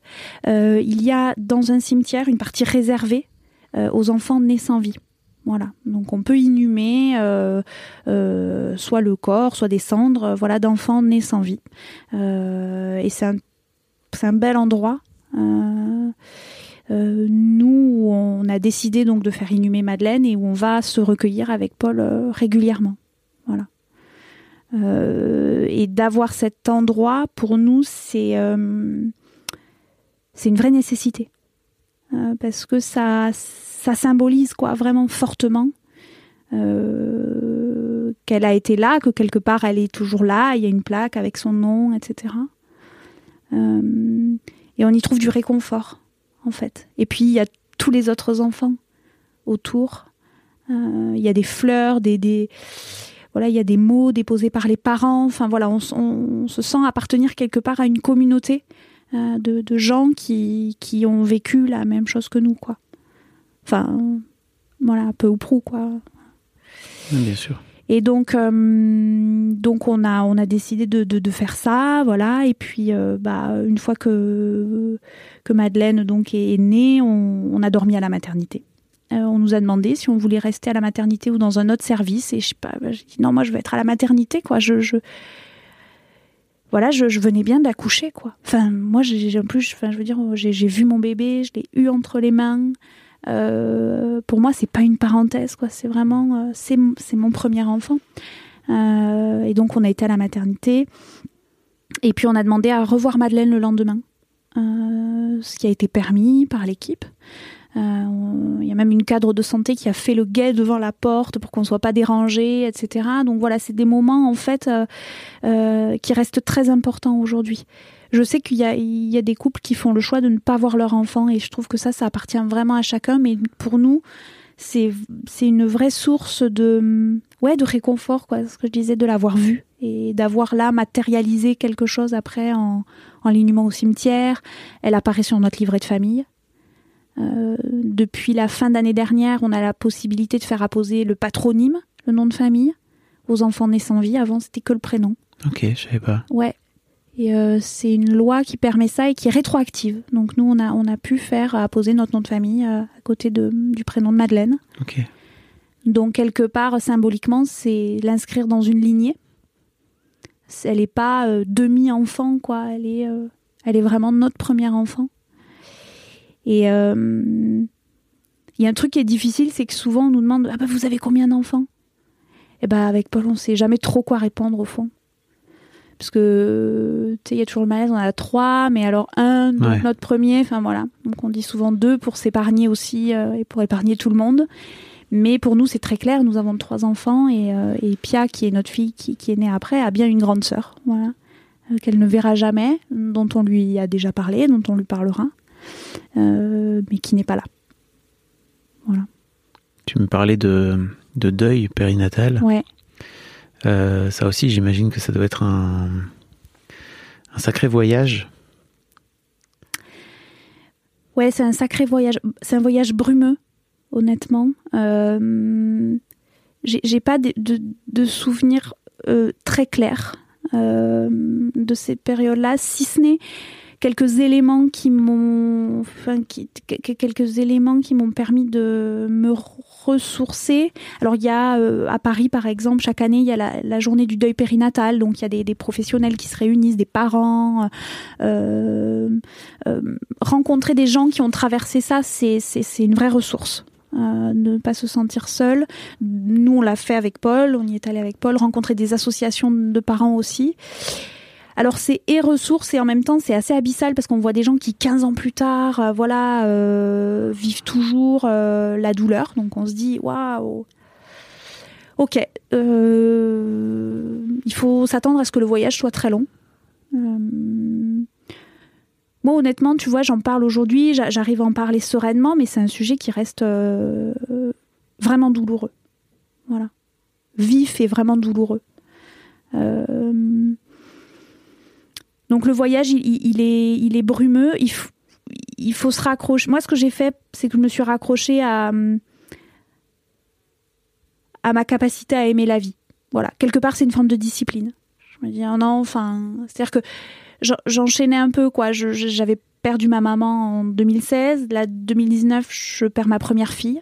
il y a dans un cimetière une partie réservée aux enfants nés sans vie. Voilà, donc on peut inhumer soit le corps, soit des cendres, voilà, d'enfants nés sans vie. Et c'est un, c'est un bel endroit. Euh, euh, nous, on a décidé donc de faire inhumer Madeleine et où on va se recueillir avec Paul euh, régulièrement. Voilà. Et d'avoir cet endroit, pour nous, c'est une vraie nécessité. Parce que ça, ça symbolise quoi, vraiment fortement qu'elle a été là, que quelque part elle est toujours là, il y a une plaque avec son nom, etc. Euh, et on y trouve du réconfort, en fait. Et puis il y a tous les autres enfants autour. Euh, Il y a des fleurs, des, des voilà, il y a des mots déposés par les parents. Enfin voilà, on, se sent appartenir quelque part à une communauté euh, de, de gens qui, qui ont vécu la même chose que nous, quoi. Enfin, voilà, peu ou prou, quoi. Bien sûr. Et donc, euh, donc on a on a décidé de, de, faire ça, voilà. Et puis, euh, bah, une fois que que Madeleine donc est née, on, a dormi à la maternité. Euh, on nous a demandé si on voulait rester à la maternité ou dans un autre service. Et je sais pas, bah, j'ai dit non, moi je veux être à la maternité, quoi. Je, je voilà, je, je venais bien d'accoucher, quoi. Enfin, moi, j'ai en plus, enfin, je veux dire, j'ai vu mon bébé, je l'ai eu entre les mains. Euh, pour moi, c'est pas une parenthèse, quoi. C'est vraiment, euh, c'est mon premier enfant. Euh, et donc, on a été à la maternité. Et puis, on a demandé à revoir Madeleine le lendemain. euh, ce qui a été permis par l'équipe. Il y a même une cadre de santé qui a fait le guet devant la porte pour qu'on ne soit pas dérangé, etc. Donc voilà, c'est des moments en fait qui restent très importants aujourd'hui. Je sais qu'il y, y a, des couples qui font le choix de ne pas voir leur enfant et je trouve que ça, ça appartient vraiment à chacun. Mais pour nous, c'est une vraie source de ouais de réconfort quoi ce que je disais de l'avoir vu et d'avoir là matérialisé quelque chose après en, en lignement au cimetière. Elle apparaît sur notre livret de famille. Euh, depuis la fin d'année dernière on a la possibilité de faire apposer le patronyme le nom de famille aux enfants nés sans vie. Avant c'était que le prénom. Ok je savais pas. Ouais et euh, c'est une loi qui permet ça et qui est rétroactive. Donc nous, on a, on a pu faire apposer notre nom de famille euh, à côté de, du prénom de Madeleine. Ok. Donc quelque part, symboliquement, c'est l'inscrire dans une lignée. Elle n'est pas euh, demi-enfant, quoi. Elle est, elle est vraiment notre premier enfant. Et il y a un truc qui est difficile, c'est que souvent on nous demande ah bah, vous avez combien d'enfants? Et eh bah avec Paul, on sait jamais trop quoi répondre au fond parce que tu sais il y a toujours le malaise on a trois mais alors un notre premier enfin voilà. Donc on dit souvent deux pour s'épargner aussi euh, et pour épargner tout le monde. Mais pour nous c'est très clair nous avons trois enfants et, euh, et Pia qui est notre fille qui, qui, est née après a bien une grande sœur voilà euh, qu'elle ne verra jamais dont on lui a déjà parlé dont on lui parlera mais qui n'est pas là. Voilà. Tu me parlais de, de deuil périnatal. Ouais euh, ça aussi, j'imagine que ça doit être un, sacré voyage. Ouais, c'est un sacré voyage. C'est un voyage brumeux, honnêtement. Euh, J'ai pas de, souvenirs euh, très clairs de ces périodes-là, si ce n'est quelques éléments qui m'ont, enfin, qui, quelques éléments qui m'ont permis de me ressourcer. Alors il y a euh, à Paris par exemple chaque année il y a la, journée du deuil périnatal, donc il y a des, professionnels qui se réunissent, des parents. Euh, euh, rencontrer des gens qui ont traversé ça, c'est une vraie ressource. ne pas se sentir seul. Nous, on l'a fait avec Paul, on y est allé avec Paul, rencontrer des associations de parents aussi. Alors c'est et ressources et en même temps c'est assez abyssal parce qu'on voit des gens qui 15 ans plus tard, euh, voilà, euh, vivent toujours euh, la douleur. Donc on se dit waouh. Ok, il faut s'attendre à ce que le voyage soit très long. Moi, honnêtement, tu vois, j'en parle aujourd'hui, j'arrive à en parler sereinement, mais c'est un sujet qui reste vraiment douloureux. Voilà. Vif et vraiment douloureux. Donc le voyage, il, est, il est brumeux. Il, il faut se raccrocher. Moi, ce que j'ai fait, c'est que je me suis raccrochée à, à ma capacité à aimer la vie. Voilà. Quelque part, c'est une forme de discipline. Je me dis, oh non, enfin, c'est-à-dire que j'enchaînais un peu, quoi. J'avais perdu ma maman en 2016. Là, 2019, je perds ma première fille.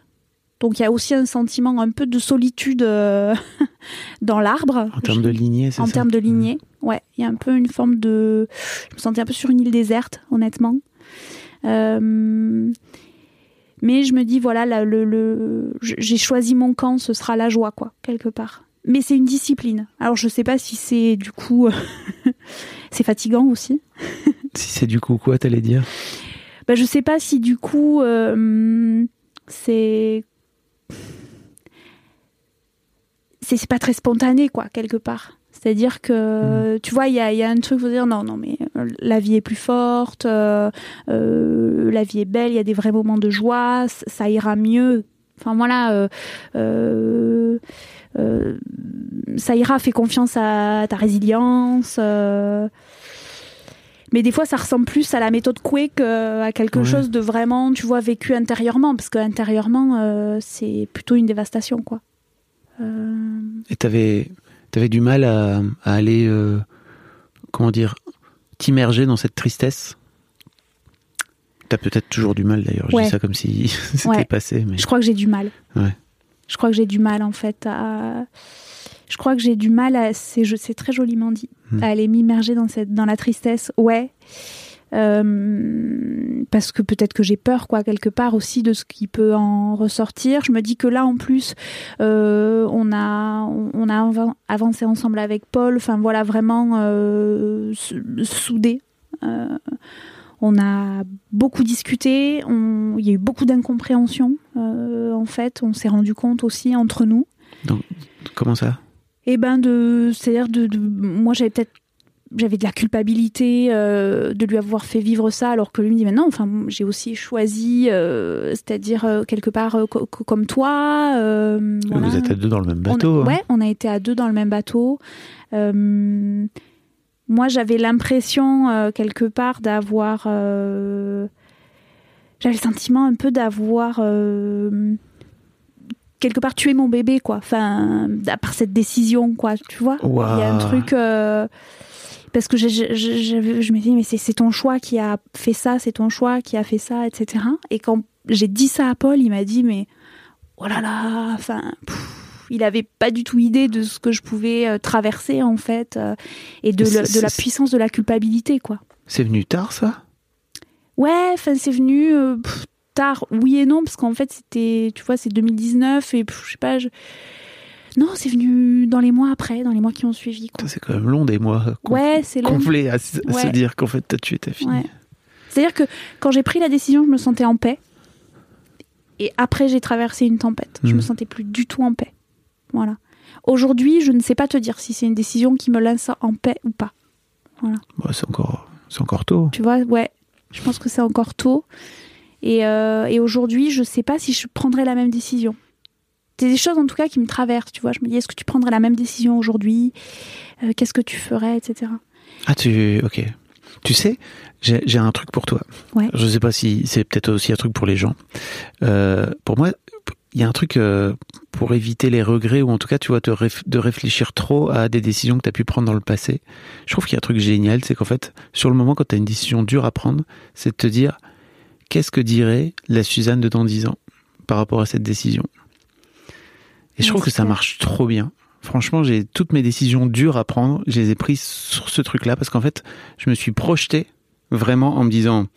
Donc il y a aussi un sentiment un peu de solitude euh, dans l'arbre. En termes de lignée, c'est ça En termes de lignée, mmh. ouais. Il y a un peu une forme de... Je me sentais un peu sur une île déserte, honnêtement. Euh, mais je me dis, voilà, le, j'ai choisi mon camp, ce sera la joie, quoi, quelque part. Mais c'est une discipline. Alors je sais pas si c'est du coup... c'est fatigant aussi. si c'est du coup quoi, t'allais dire? Bah, Je sais pas si du coup... Euh, c'est c'est pas très spontané, quoi, quelque part. C'est-à-dire que, mm. tu vois, il y a, y a, un truc, faut dire, non, non, mais euh, la vie est plus forte, euh, euh, la vie est belle, il y a des vrais moments de joie, ça ira mieux. Enfin, voilà, ça ira, fais confiance à ta résilience. mais des fois, ça ressemble plus à la méthode Quake à quelque chose de vraiment, tu vois, vécu intérieurement, parce qu'intérieurement, c'est plutôt une dévastation, quoi. Euh, Et t'avais avais du mal à, aller, euh, comment dire, t'immerger dans cette tristesse? T'as peut-être toujours du mal d'ailleurs, je dis ça comme si c'était passé. Mais... Je crois que j'ai du mal. Ouais. Je crois que j'ai du mal en fait à. Je crois que j'ai du mal à. C'est très joliment dit. Hmm. À aller m'immerger dans, cette, dans la tristesse. Ouais. Euh, parce que peut-être que j'ai peur, quoi, quelque part aussi de ce qui peut en ressortir. Je me dis que là, en plus, euh, on a on a avancé ensemble avec Paul. Enfin voilà, vraiment euh, soudé. On a beaucoup discuté, on- il y a eu beaucoup d'incompréhension. en fait, on s'est rendu compte aussi entre nous. Donc, comment ça? Et ben de, c'est-à-dire de, de- moi j'avais peut-être j'avais de la culpabilité euh, de lui avoir fait vivre ça alors que lui me dit mais non enfin j'ai aussi choisi euh, c'est-à-dire euh, quelque part co- co- comme toi voilà. Vous êtes à deux dans le même On a- bateau. hein. ouais on a été à deux dans le même bateau moi j'avais l'impression quelque part d'avoir j'avais le sentiment un peu d'avoir quelque part tué mon bébé quoi enfin à part cette décision quoi tu vois il y a un truc euh, parce que j'ai- j'ai- j'avais- je me dis mais c'est ton choix qui a fait ça c'est ton choix qui a fait ça etc et quand j'ai dit ça à Paul il m'a dit mais oh là là enfin il avait pas du tout idée de ce que je pouvais euh, traverser en fait euh, et de, le- de la puissance de la culpabilité quoi. C'est venu tard, ça? Ouais, enfin c'est venu euh, pff, tard, oui et non, parce qu'en fait c'était, tu vois, c'est 2019 et pff, je sais pas, je... non, c'est venu dans les mois après, dans les mois qui ont suivi. Quoi. Ça, C'est quand même long des mois. Ouais, c'est long. Complet à, se- à se dire qu'en fait, t'as tué ta fille. Ouais. C'est-à-dire que quand j'ai pris la décision, je me sentais en paix. Et après, j'ai traversé une tempête. Je Mhm. me sentais plus du tout en paix. Voilà. Aujourd'hui, je ne sais pas te dire si c'est une décision qui me laisse en paix ou pas. Bon, c'est encore, c'est encore tôt. Tu vois, ouais. Je pense que c'est encore tôt. Et, euh, et aujourd'hui, je sais pas si je prendrais la même décision. C'est des choses en tout cas qui me traversent, tu vois. Je me dis, est-ce que tu prendrais la même décision aujourd'hui? Euh, Qu'est-ce que tu ferais, etc. Ah, tu. Ok. Tu sais, j'ai un truc pour toi. Ouais. Je sais pas si c'est peut-être aussi un truc pour les gens. Euh, pour moi, il y a un truc euh, pour éviter les regrets ou en tout cas, tu vois, de, réf- de réfléchir trop à des décisions que tu as pu prendre dans le passé. Je trouve qu'il y a un truc génial, c'est qu'en fait, sur le moment, quand tu as une décision dure à prendre, c'est de te dire qu'est-ce que dirait la Suzanne de dans 10 ans par rapport à cette décision? Et je trouve que ça marche trop bien. Franchement, j'ai toutes mes décisions dures à prendre, je les ai prises sur ce truc-là parce qu'en fait, je me suis projeté vraiment en me disant,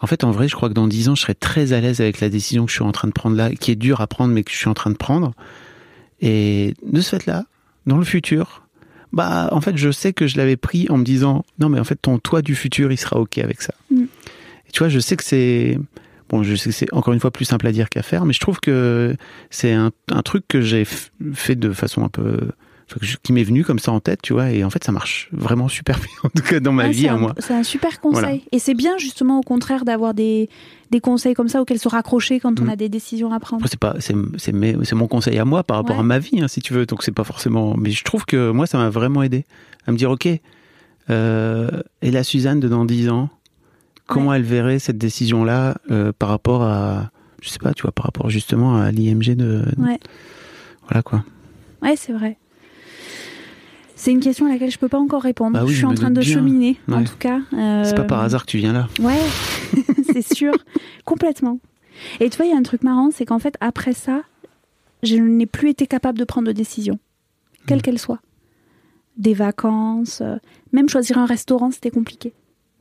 en fait, en vrai, je crois que dans 10 ans, je serai très à l'aise avec la décision que je suis en train de prendre là, qui est dure à prendre, mais que je suis en train de prendre. Et de ce fait-là, dans le futur, bah, en fait, je sais que je l'avais pris en me disant, non, mais en fait, ton toi du futur, il sera OK avec ça. Mm. Et tu vois, je sais que c'est, bon, je sais que c'est encore une fois plus simple à dire qu'à faire, mais je trouve que c'est un, un truc que j'ai fait de façon un peu, qui m'est venu comme ça en tête, tu vois, et en fait, ça marche vraiment super bien, en tout cas dans ma Ouais, vie à un- moi. C'est un super conseil. Voilà. Et c'est bien justement au contraire d'avoir des, des conseils comme ça auxquels se raccrocher quand on Mm. a des décisions à prendre. C'est pas, c'est, mon conseil à moi par rapport Ouais. à ma vie, hein, si tu veux. Donc c'est pas forcément. Mais je trouve que moi, ça m'a vraiment aidé à me dire, ok, euh, et la Suzanne de dans 10 ans, comment elle verrait cette décision-là euh, par rapport à, je sais pas, tu vois, par rapport justement à l'IMG de, Ouais. voilà quoi. Ouais, c'est vrai. C'est une question à laquelle je peux pas encore répondre. Bah oui, je je suis en train de bien. cheminer, en Ouais. tout cas. Euh, C'est pas par hasard que tu viens là. Ouais, c'est sûr, complètement. Et tu vois, il y a un truc marrant, c'est qu'en fait, après ça, je n'ai plus été capable de prendre de décision, quelle Mm. qu'elle soit. Des vacances, euh, même choisir un restaurant, c'était compliqué.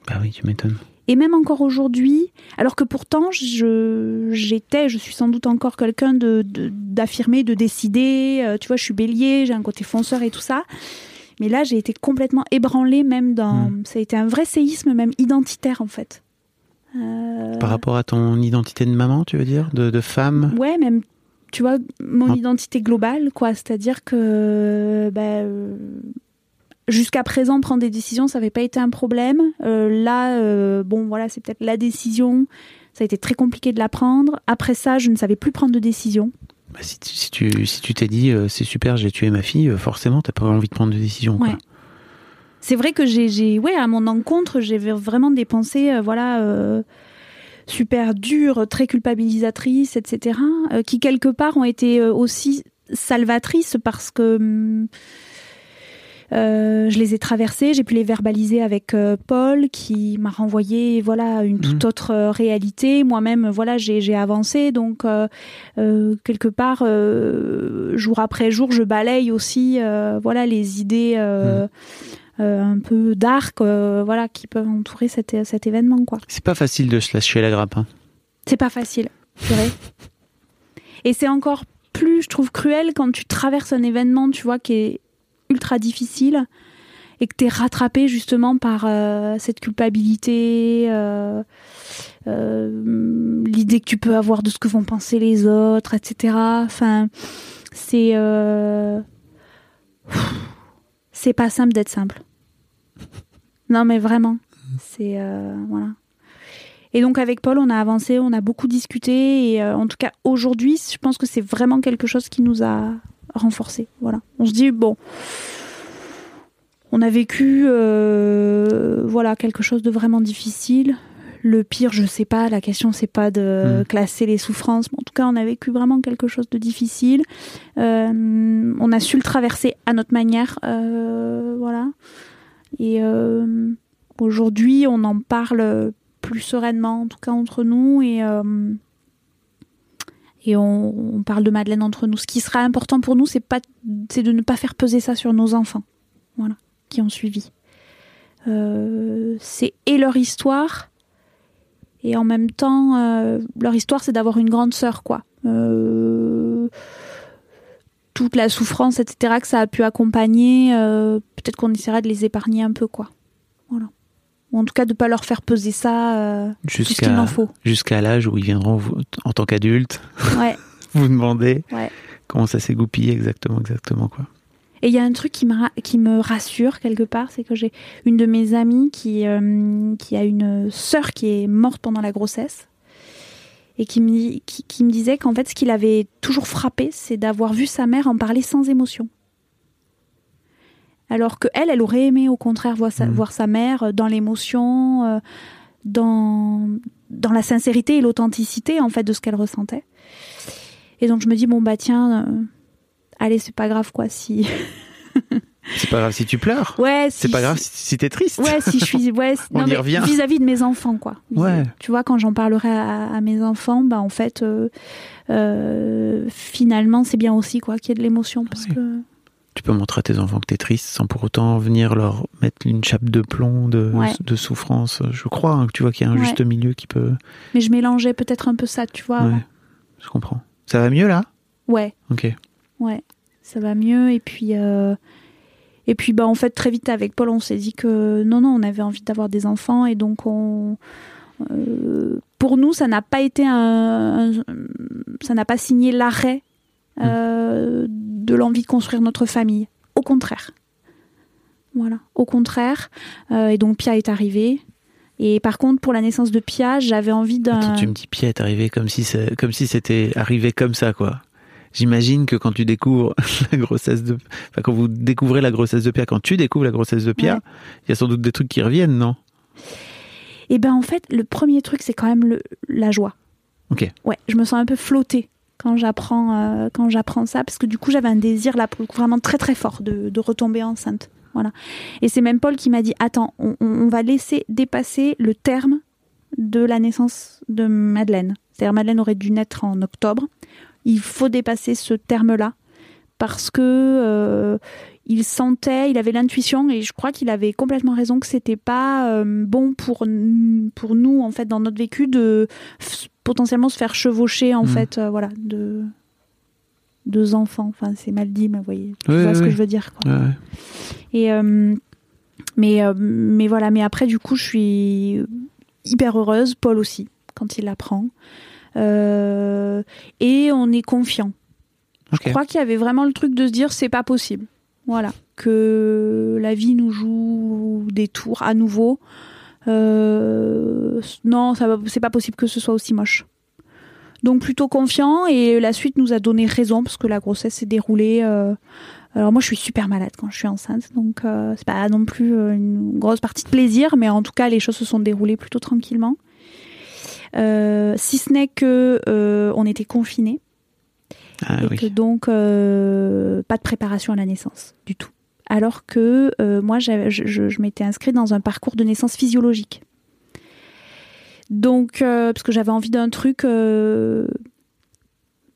Bah oui, tu m'étonnes. Et même encore aujourd'hui, alors que pourtant, je, j'étais, je suis sans doute encore quelqu'un de, de- d'affirmer, de décider. euh, tu vois, je suis bélier, j'ai un côté fonceur et tout ça. Mais là, j'ai été complètement ébranlée, même dans. Mm. Ça a été un vrai séisme, même identitaire, en fait. Euh, Par rapport à ton identité de maman, tu veux dire, de, de femme. Ouais, même, tu vois, mon identité globale, quoi. C'est-à-dire que bah, euh, jusqu'à présent, prendre des décisions, ça n'avait pas été un problème. Euh, là, euh, bon, voilà, c'est peut-être la décision. Ça a été très compliqué de la prendre. Après ça, je ne savais plus prendre de décision. Bah, si, tu- si tu si t'es dit euh, c'est super, j'ai tué ma fille, forcément t'as pas envie de prendre de décision. Ouais. C'est vrai que j'ai, j'ai, ouais, à mon encontre, j'ai vraiment des pensées, voilà, super dures, très culpabilisatrices, etc., qui quelque part ont été aussi salvatrices parce que hum, euh, je les ai traversées, j'ai pu les verbaliser avec euh, Paul qui m'a renvoyé voilà une toute Mhm. autre euh, réalité. Moi-même voilà j'ai avancé donc quelque part jour après jour je balaye aussi voilà les idées euh, un peu dark euh, voilà qui peuvent entourer cet, cet événement quoi. C'est pas facile de se lâcher la grappe. hein. C'est pas facile, c'est vrai. Et c'est encore plus, je trouve, cruel quand tu traverses un événement, tu vois, qui est ultra difficile et que tu es rattrapé justement par euh, cette culpabilité, euh, euh, l'idée que tu peux avoir de ce que vont penser les autres, etc. Enfin, c'est c'est pas simple d'être simple. Non, mais vraiment, c'est voilà. Et donc avec Paul, on a avancé, on a beaucoup discuté, et en tout cas aujourd'hui, je pense que c'est vraiment quelque chose qui nous a renforcé. Voilà, on se dit bon, on a vécu euh, voilà quelque chose de vraiment difficile. Le pire, je sais pas. La question, c'est pas de Mm. classer les souffrances. Mais en tout cas, on a vécu vraiment quelque chose de difficile. Euh, on a su le traverser à notre manière. euh, voilà. Et aujourd'hui, on en parle plus sereinement, en tout cas entre nous. Et, et on, parle de Madeleine entre nous. Ce qui sera important pour nous, c'est de ne pas faire peser ça sur nos enfants, voilà, qui ont suivi. Euh, c'est et leur histoire, et en même temps, euh, leur histoire, c'est d'avoir une grande sœur, quoi. Euh, toute la souffrance, etc., que ça a pu accompagner, peut-être qu'on essaiera de les épargner un peu, quoi. Voilà. Ou en tout cas, de pas leur faire peser ça euh, qu'il Jusqu'à faut. jusqu'à l'âge où ils viendront vous- en tant qu'adultes Ouais. vous demander Ouais. comment ça s'est goupillé exactement, exactement quoi. Et il y a un truc qui me, ra- qui me rassure quelque part, c'est que j'ai une de mes amies qui, euh, qui a une sœur qui est morte pendant la grossesse et qui me, qui me disait qu'en fait, ce qui l'avait toujours frappé, c'est d'avoir vu sa mère en parler sans émotion. Alors que elle, elle aurait aimé au contraire voir sa, voir sa mère dans l'émotion, euh, dans, dans la sincérité et l'authenticité en fait de ce qu'elle ressentait. Et donc je me dis bon bah tiens, euh, allez c'est pas grave quoi si C'est pas grave si tu pleures. ouais C'est pas grave si, si t'es triste. Ouais, si je suis. Ouais, On non, y mais revient. Vis-à-vis de mes enfants, quoi. Ouais. Tu vois, quand j'en parlerai à, à mes enfants, bah, en fait, euh, euh, finalement, c'est bien aussi, quoi, qu'il y ait de l'émotion. Parce Oui. que. Tu peux montrer à tes enfants que t'es triste sans pour autant venir leur mettre une chape de plomb de, Ouais. de souffrance. Je crois hein, que tu vois qu'il y a un Ouais. juste milieu qui peut. Mais je mélangeais peut-être un peu ça, tu vois. Ouais, je comprends. Ça va mieux là? Ouais, Ok. ouais, ça va mieux. Et puis. euh, Et puis, bah, en fait, très vite, avec Paul, on s'est dit que non, non, on avait envie d'avoir des enfants. Et donc, on. euh, pour nous, ça n'a pas été un. ça n'a pas signé l'arrêt euh, de l'envie de construire notre famille. Au contraire. Voilà, au contraire. Euh, et donc, Pia est arrivé. Et par contre, pour la naissance de Pia, j'avais envie d'un. Tu me dis Pia est arrivé comme si comme si c'était arrivé comme ça quoi. J'imagine que quand tu découvres la grossesse de, enfin quand vous découvrez la grossesse de Pia, quand tu découvres la grossesse de Pia, Ouais. il y a sans doute des trucs qui reviennent, non? Et ben en fait, le premier truc, c'est quand même le, la joie. Ok. Ouais, je me sens un peu flottée quand j'apprends euh, quand j'apprends ça, parce que du coup, j'avais un désir là, pour le coup, vraiment très très fort de, retomber enceinte. Voilà. Et c'est même Paul qui m'a dit attends, on, va laisser dépasser le terme de la naissance de Madeleine. C'est-à-dire Madeleine aurait dû naître en octobre. Il faut dépasser ce terme-là parce que euh, il sentait, il avait l'intuition et je crois qu'il avait complètement raison que c'était pas euh, bon pour pour nous en fait dans notre vécu de potentiellement se faire chevaucher en Mm. fait euh, voilà de deux enfants. Enfin c'est mal dit mais vous voyez, tu Oui, vois oui, ce que je veux dire quoi. Et euh, mais euh, mais voilà, mais après du coup, je suis hyper heureuse, Paul aussi quand il l'apprend. Et on est confiant. Je crois qu'il y avait vraiment le truc de se dire c'est pas possible. Voilà, que la vie nous joue des tours à nouveau. Euh, non, c'est pas possible que ce soit aussi moche. Donc plutôt confiant et la suite nous a donné raison parce que la grossesse s'est déroulée. euh, alors moi je suis super malade quand je suis enceinte, donc euh, c'est pas non plus une grosse partie de plaisir, mais en tout cas les choses se sont déroulées plutôt tranquillement. Si ce n'est que on était confinés Ah et oui. que donc pas de préparation à la naissance du tout. Alors que euh, moi je, je- je m'étais inscrite dans un parcours de naissance physiologique. Donc euh, parce que j'avais envie d'un truc euh,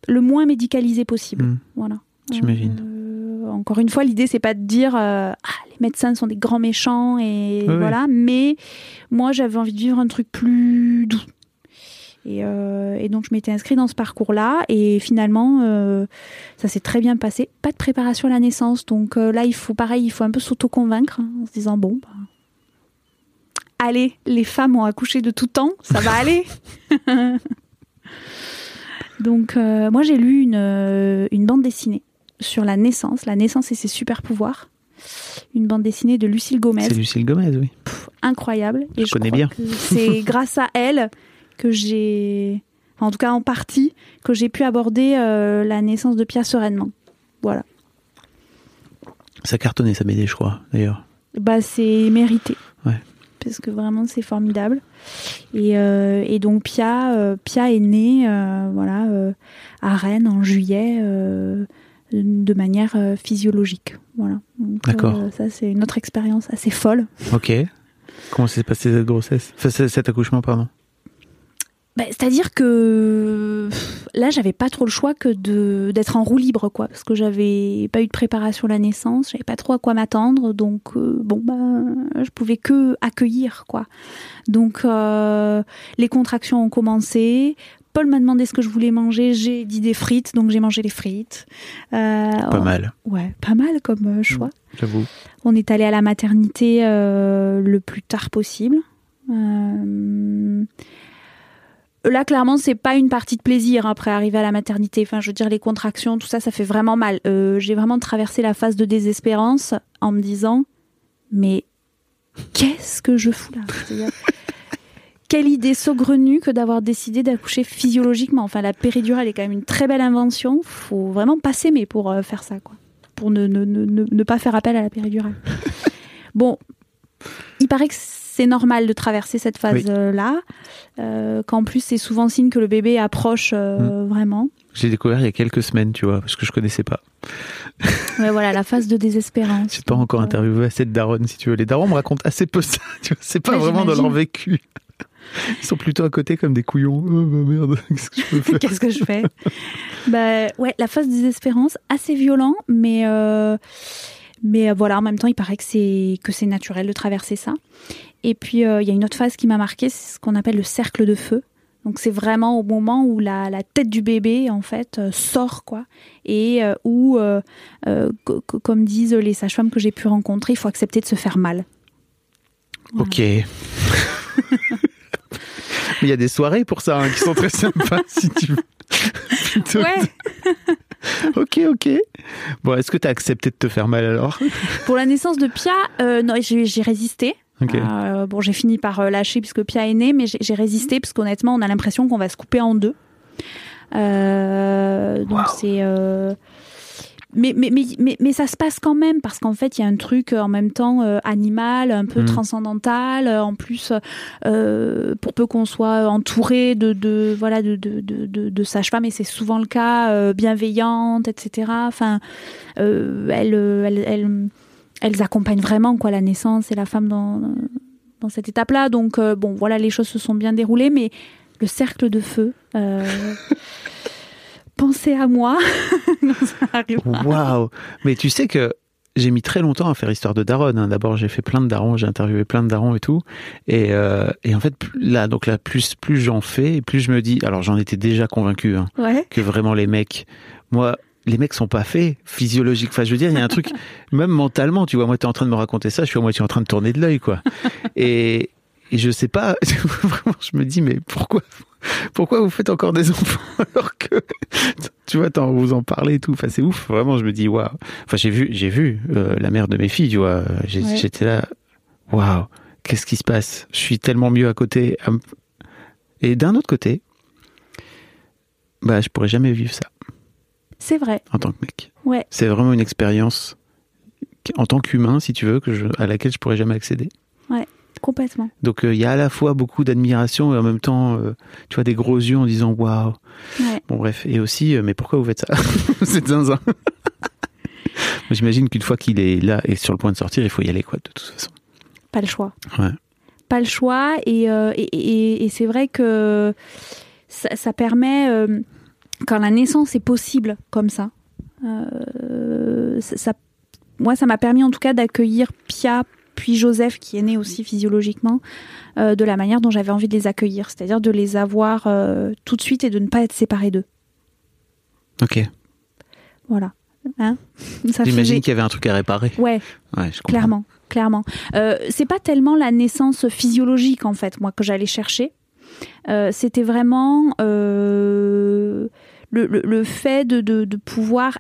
le moins médicalisé possible. Hmm. Voilà. J'imagine. Encore une fois, l'idée c'est pas de dire ah les médecins sont des grands méchants et oui. voilà, mais moi j'avais envie de vivre un truc plus doux. Et, euh, et donc je m'étais inscrite dans ce parcours-là et finalement euh, ça s'est très bien passé. Pas de préparation à la naissance, donc euh, là il faut pareil, il faut un peu s'auto-convaincre hein, en se disant bon, bah, allez, les femmes ont accouché de tout temps, ça va aller. donc moi j'ai lu une, une bande dessinée sur la naissance, la naissance et ses super pouvoirs. Une bande dessinée de Lucille Gomez C'est Lucille Gomez, oui. incroyable. Et Je connais bien. C'est grâce à elle que j'ai, en tout cas en partie, que j'ai pu aborder euh, la naissance de Pia sereinement. Voilà. Ça cartonnait, ça m'aidait, je crois, d'ailleurs. Bah c'est mérité. Ouais. Parce que vraiment c'est formidable. Et, euh, et donc Pia, euh, Pia est née, voilà, à Rennes en juillet. de manière physiologique, voilà. D'accord. ça c'est une autre expérience assez folle. Ok. Comment s'est passé cette grossesse? Enfin, cet accouchement, pardon? Bah, C'est-à-dire que là, j'avais pas trop le choix que de d'être en roue libre, quoi, parce que j'avais pas eu de préparation à la naissance, j'avais pas trop à quoi m'attendre, donc euh, bon bah, je pouvais que accueillir, quoi. Donc euh, les contractions ont commencé. Paul m'a demandé ce que je voulais manger, j'ai dit des frites, donc j'ai mangé les frites. Euh, Pas mal, Ouais, pas mal comme euh, choix. j'avoue. On est allé à la maternité le plus tard possible. Euh, Là, clairement, c'est pas une partie de plaisir hein, après arriver à la maternité. Enfin, je veux dire, les contractions, tout ça, ça fait vraiment mal. Euh, J'ai vraiment traversé la phase de désespérance en me disant, mais qu'est-ce que je fous là? Quelle idée saugrenue que d'avoir décidé d'accoucher physiologiquement. Enfin, la péridurale est quand même une très belle invention. Faut vraiment pas s'aimer pour euh, faire ça, quoi. Pour ne- ne pas faire appel à la péridurale. bon, il paraît que c'est normal de traverser cette phase-là, euh, qu'en plus c'est souvent signe que le bébé approche euh, vraiment. J'ai découvert il y a quelques semaines, tu vois, parce que je connaissais pas. Voilà, la phase de désespérance. J'ai pas encore interviewé assez de darons, si tu veux. Les darons me racontent assez peu ça, tu vois. C'est pas Ouais, vraiment dans leur vécu. Ils sont plutôt à côté comme des couillons. Oh bah merde, qu'est-ce que je peux faire? Qu'est-ce que je fais? Bah ouais, la phase de désespérance, assez violent, mais euh, mais euh, voilà, en même temps, il paraît que c'est que c'est naturel de traverser ça. Et puis euh, il y a une autre phase qui m'a marqué, c'est ce qu'on appelle le cercle de feu. Donc c'est vraiment au moment où la, la tête du bébé en fait euh, sort quoi, et euh, où, co- co- comme disent les sages-femmes que j'ai pu rencontrer, il faut accepter de se faire mal. Voilà. Ok. Mais il y a des soirées pour ça hein, qui sont très sympas, si tu veux. Ouais. Ok, ok. Bon, est-ce que tu as accepté de te faire mal alors? Pour la naissance de Pia, non, j'ai résisté. Ok. Euh, bon, j'ai fini par euh, lâcher puisque Pia est née, mais j'ai résisté parce qu'honnêtement, on a l'impression qu'on va se couper en deux. Euh, donc c'est. euh, Mais, mais, mais, mais, mais ça se passe quand même parce qu'en fait, il y a un truc en même temps euh, animal, un peu Mhm. transcendantal. En plus, euh, pour peu qu'on soit entouré de, de voilà de, de, de, de, sages-femmes, et c'est souvent le cas, bienveillantes, etc. Enfin, euh, elles, euh, elles, elles, accompagnent vraiment quoi la naissance et la femme dans, dans cette étape-là. Donc euh, bon, voilà, les choses se sont bien déroulées, mais le cercle de feu. euh, pensez à moi. Waouh Mais tu sais que j'ai mis très longtemps à faire histoire de daronne. hein. D'abord, j'ai fait plein de darons, j'ai interviewé plein de darons et tout. Et, euh, et en fait, plus- là, donc là, plus plus j'en fais, plus je me dis. Alors, j'en étais déjà convaincu hein, Ouais. que vraiment les mecs, moi. Les mecs sont pas faits physiologiques. Enfin, je veux dire, il y a un truc, même mentalement, tu vois, moi, tu es en train de me raconter ça, je suis à moitié en train de tourner de l'œil, quoi. Et, et je sais pas, vraiment, je me dis, mais pourquoi, pourquoi vous faites encore des enfants alors que, tu vois, t'en- vous en parlez et tout. Enfin, c'est ouf. Vraiment, je me dis, waouh. Enfin, j'ai vu, j'ai vu euh, la mère de mes filles, tu vois. Ouais. J'étais là, waouh. Qu'est-ce qui se passe? Je suis tellement mieux à côté. à Et d'un autre côté, bah, je pourrais jamais vivre ça C'est vrai. en tant que mec. Ouais. C'est vraiment une expérience en tant qu'humain, si tu veux, que je, à laquelle je pourrais jamais accéder. Complètement. Donc euh, il y a à la fois beaucoup d'admiration et en même temps, euh, tu vois, des gros yeux en disant waouh. Ouais. Bon bref, et aussi, euh, mais pourquoi vous faites ça? C'est zinzin. J'imagine qu'une fois qu'il est là et sur le point de sortir, il faut y aller quoi, de toute façon. Pas le choix. Ouais. Pas le choix. Et, et, et- et c'est vrai que ça, ça permet, quand la naissance est possible comme ça, euh, ça, ça- moi, ça m'a permis en tout cas d'accueillir Pia puis Joseph qui est né aussi physiologiquement, euh, de la manière dont j'avais envie de les accueillir, c'est-à-dire de les avoir euh, tout de suite et de ne pas être séparés d'eux. Ok. Voilà. Hein? J'imagine qu'il y avait un truc à réparer. Ouais, Ouais, je clairement, clairement. C'est pas tellement la naissance physiologique en fait, moi que j'allais chercher. Euh, C'était vraiment euh, le, le- le fait de, de- de pouvoir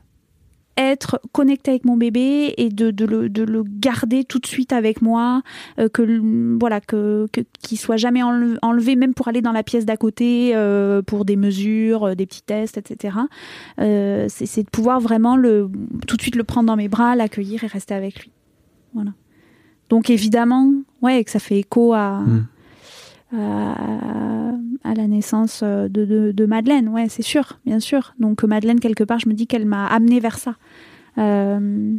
être connecté avec mon bébé et de, de le, le garder tout de suite avec moi, euh, que voilà que qu'il soit jamais enle- enlevé, même pour aller dans la pièce d'à côté euh, pour des mesures, euh, des petits tests, etc. C'est c'est de pouvoir vraiment le tout de suite le prendre dans mes bras, l'accueillir et rester avec lui. Voilà. Donc évidemment, ouais, que ça fait écho à, Mm. À, à la naissance de, de, de Madeleine, ouais, c'est sûr, bien sûr. Donc Madeleine, quelque part, je me dis qu'elle m'a amenée vers ça. Euh,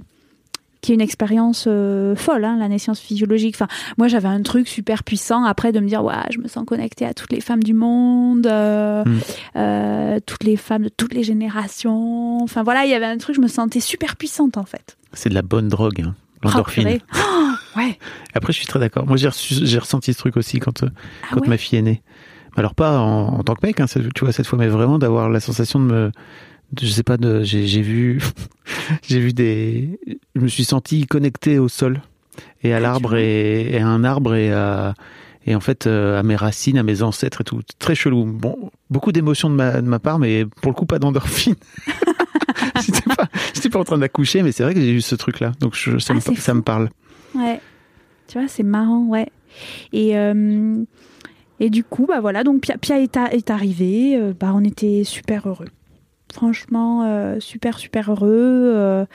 qui est une expérience euh, folle, hein, la naissance physiologique. Enfin, moi, j'avais un truc super puissant après de me dire, ouais, je me sens connectée à toutes les femmes du monde, euh, Mm. euh, toutes les femmes de toutes les générations. Enfin, voilà, il y avait un truc, je me sentais super puissante en fait. C'est de la bonne drogue, hein, l'endorphine. Oh, ouais. Après, je suis très d'accord. Moi, j'ai ressenti ce truc aussi quand, euh, Ah quand ouais ma fille est née. Alors pas en, en tant que mec, hein, tu vois cette fois, mais vraiment d'avoir la sensation de me, de- je sais pas, j'ai vu, j'ai vu des, je me suis senti connecté au sol et à Ah, l'arbre et, et à un arbre et à et en fait euh, à mes racines, à mes ancêtres et tout. Très chelou. Bon, beaucoup d'émotions de ma, de ma part, mais pour le coup pas d'endorphine. j'étais pas, pas en train d'accoucher, mais c'est vrai que j'ai eu ce truc-là. Donc je, ça, Ah, me, ça me parle. Ouais. Tu vois, c'est marrant, ouais. Et, euh, et du coup, bah voilà, donc Pia, Pia est, est arrivé, euh, bah on était super heureux. Franchement, euh, super, super heureux.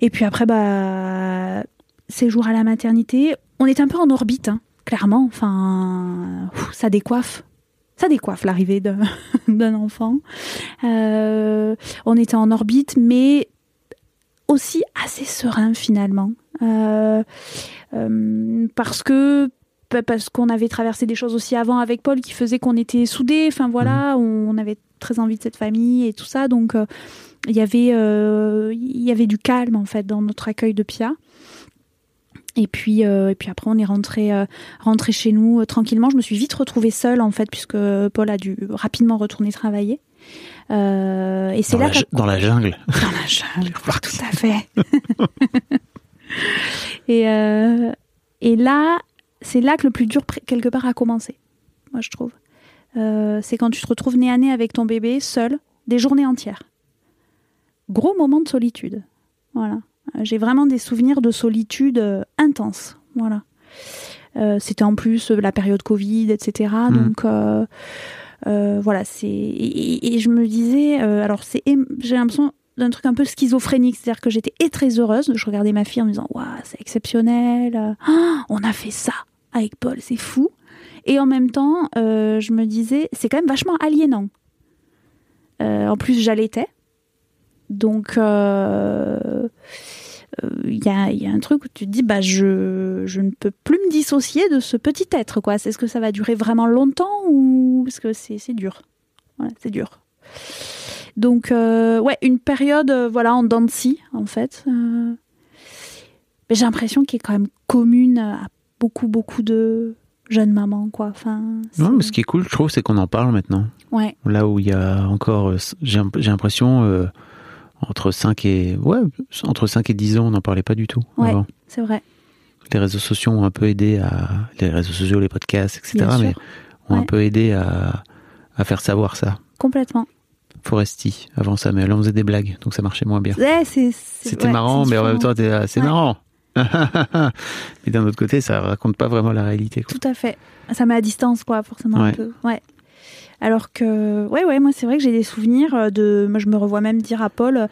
et puis après, bah, séjour à la maternité, on est un peu en orbite, hein, clairement. Enfin, ça décoiffe. Ça décoiffe l'arrivée d'un enfant. On était en orbite, mais aussi assez serein finalement. Euh, euh, parce que pa- parce qu'on avait traversé des choses aussi avant avec Paul qui faisaient qu'on était soudés. Enfin voilà, on, on avait très envie de cette famille et tout ça. Donc euh, il y avait il y avait du calme en fait dans notre accueil de Pia. Et puis, euh, et puis après, on est rentré, euh, rentré chez nous euh, tranquillement. Je me suis vite retrouvée seule, en fait, puisque Paul a dû rapidement retourner travailler. Et c'est là la, ju- dans la jungle. dans la jungle, tout à fait. et, euh, et là, c'est là que le plus dur, quelque part, a commencé, moi, je trouve. Euh, c'est quand tu te retrouves nez à nez avec ton bébé, seul, des journées entières. Gros moment de solitude. Voilà. Euh, J'ai vraiment des souvenirs de solitude euh, intense. Voilà. C'était en plus la période Covid, etc. Mm. Donc, euh, voilà, c'est. Et, je me disais, euh, alors, c'est, j'ai l'impression d'un truc un peu schizophrénique, c'est-à-dire que j'étais très heureuse. Je regardais ma fille en me disant, waouh, c'est exceptionnel. Ah, on a fait ça avec Paul, c'est fou. Et en même temps, euh, je me disais, c'est quand même vachement aliénant. Euh, en plus, j'allaitais. Donc, euh, euh, il y, a, il un truc où tu te dis, bah, je, je ne peux plus me dissocier de ce petit être. quoi. Est-ce que ça va durer vraiment longtemps ou parce que c'est dur? Voilà, c'est dur. Donc, euh, ouais, une période, euh, voilà, en dents en fait. Euh, mais j'ai l'impression qu'il est quand même commune à beaucoup, beaucoup de jeunes mamans, quoi. Enfin, Non, mais ce qui est cool, je trouve, c'est qu'on en parle maintenant. ouais, Là où il y a encore, j'ai j'ai l'impression, entre 5 et, ouais, entre 5 et 10 ans, on n'en parlait pas du tout. Ouais. c'est vrai. Les réseaux sociaux ont un peu aidé à, les réseaux sociaux, les podcasts, etc., Bien sûr. mais ont un peu aidé à, à faire savoir ça. Complètement. Foresti, avant ça, mais elle en faisait des blagues, donc ça marchait moins bien. Ouais, C'était ouais, marrant, mais en même temps, là, c'est Ouais. marrant. mais d'un autre côté, ça raconte pas vraiment la réalité. Quoi. Tout à fait. Ça met à distance, quoi, forcément un peu. Ouais. Alors que, ouais, ouais, moi, c'est vrai que j'ai des souvenirs euh, de. Moi, je me revois même dire à Paul euh,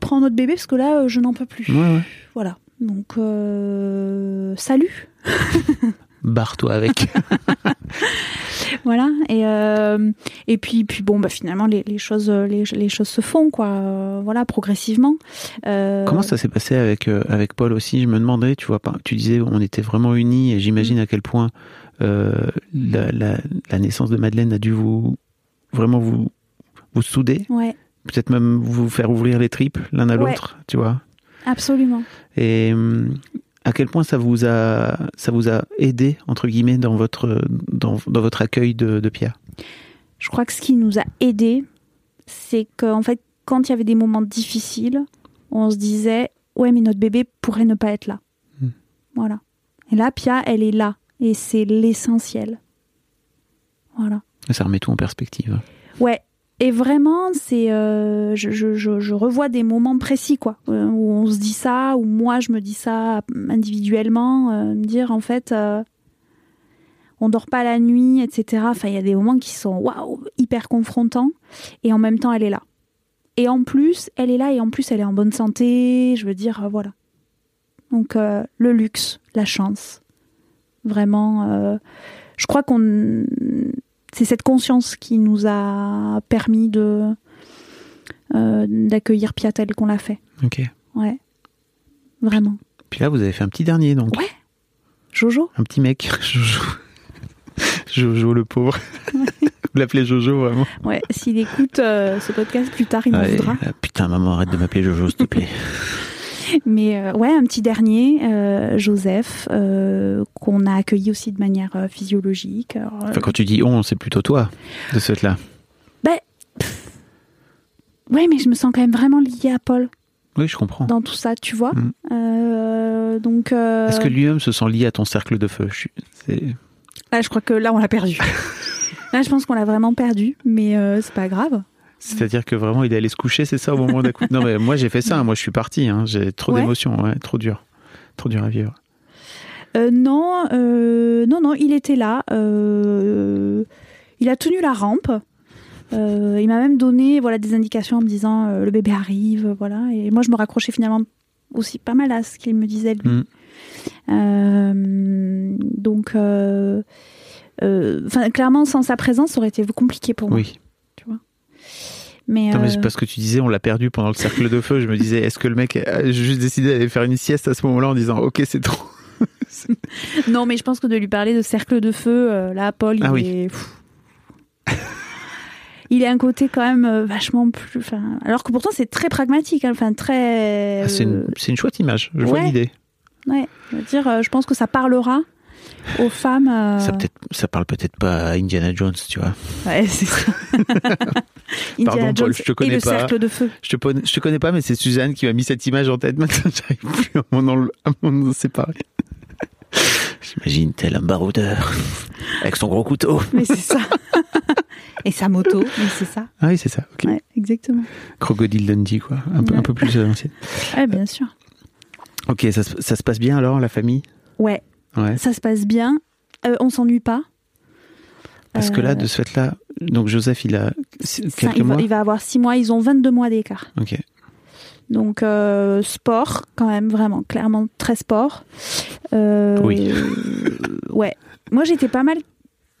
Prends notre bébé, parce que là, euh, je n'en peux plus. Ouais, ouais. Voilà. Donc, euh, salut. Barre-toi avec. Voilà. Et, euh, et puis, puis bon, bah, finalement, les, les choses, les, les choses se font, quoi. euh, voilà, progressivement. Euh, Comment ça s'est passé avec, avec Paul aussi? Je me demandais, tu vois, pas- tu disais on était vraiment unis et j'imagine Mm. à quel point la, la, la naissance de Madeleine a dû vous vraiment vous, vous souder, Ouais. peut-être même vous faire ouvrir les tripes l'un à Ouais. l'autre, tu vois? Absolument. Et hum, à quel point ça vous a, ça vous a aidé, entre guillemets, dans votre, dans, dans votre accueil de, de Pierre? Je crois que ce qui nous a aidé, c'est qu'en fait, quand il y avait des moments difficiles, on se disait ouais, mais notre bébé pourrait ne pas être là. Hmm. Voilà. Et là, Pia, elle est là, et c'est l'essentiel. Voilà. Ça remet tout en perspective. Ouais. Et vraiment, c'est, euh, je, revois des moments précis, quoi, euh, où on se dit ça, où moi je me dis ça individuellement, euh, me dire en fait, euh, on dort pas la nuit, etc. Enfin, il y a des moments qui sont waouh, hyper confrontants, et en même temps, elle est là. Et en plus, elle est là, et en plus, elle est en bonne santé. Je veux dire, voilà. Donc, le luxe, la chance, vraiment. je crois qu'on c'est cette conscience qui nous a permis de euh, d'accueillir Pia tel qu'on l'a fait. Ok. Ouais, vraiment. Puis là, vous avez fait un petit dernier, donc. Ouais. Jojo. Un petit mec. Jojo. Jojo, le pauvre. vous l'appelez Jojo, vraiment Ouais. S'il écoute euh, ce podcast plus tard, il Ouais, voudra. euh, Putain, maman, arrête de m'appeler Jojo, s'il te plaît. Mais euh, ouais, un petit dernier, euh, Joseph, euh, qu'on a accueilli aussi de manière euh, physiologique. Alors, Enfin, quand tu dis on, c'est plutôt toi, de ce fait-là. ben, pff, ouais, mais je me sens quand même vraiment liée à Paul Oui, je comprends. dans tout ça, tu vois. Mm. Euh, donc. euh, Est-ce que lui-même se sent lié à ton cercle de feu? Je Là, je crois que là, on l'a perdu. là, je pense qu'on l'a vraiment perdu, mais euh, c'est pas grave. C'est-à-dire que vraiment, il est allé se coucher, c'est ça, au moment d'un coup Non, mais moi, j'ai fait ça. Moi, je suis parti. hein. J'ai trop Ouais. d'émotions. Ouais, trop dur. Trop dur à vivre. Euh, non, euh, non, non, il était là. euh, il a tenu la rampe. Il m'a même donné voilà des indications en me disant le bébé arrive, voilà. Et moi, je me raccrochais finalement aussi pas mal à ce qu'il me disait lui. Mm. Donc, clairement, sans sa présence, ça aurait été compliqué pour moi. Oui. Mais, Non, mais euh, c'est parce que tu disais, on l'a perdu pendant le cercle de feu. Je me disais, est-ce que le mec a juste décidé d'aller faire une sieste à ce moment-là en disant, ok, c'est trop. Non, mais je pense que de lui parler de cercle de feu, euh, là, Paul, il Ah oui. est. il est un côté quand même euh, vachement plus. enfin, Alors que pourtant, c'est très pragmatique, hein, enfin, très. Ah, c'est une, une chouette image. Je vois l'idée. ouais, je veux dire, je pense que ça parlera aux femmes. euh, Ça, peut-être, ça parle peut-être pas à Indiana Jones, tu vois. Ouais, c'est ça. Indiana Pardon, Paul, Jones je te connais et le pas. cercle de feu. Je te, je te connais pas, mais c'est Suzanne qui m'a mis cette image en tête. Maintenant, j'arrive plus à m'en, séparer. J'imagine tel un baroudeur avec son gros couteau. Mais c'est ça. et sa moto, mais c'est ça. Ah oui, c'est ça. ok. Ouais, exactement. Crocodile Dundee, quoi. Un, peu, Ouais. un peu plus à l'ancienne. Ouais, bien sûr. Ok, ça se passe bien alors, la famille? Ouais, Ouais. ça se passe bien. Euh, on s'ennuie pas. Parce que là, Euh, de ce fait-là, donc Joseph, il a quelques il, va, mois. il va avoir six mois, ils ont 22 mois d'écart. Ok. Donc, euh, sport, quand même, vraiment, clairement, très sport. Euh, Oui. ouais. Moi, j'étais pas mal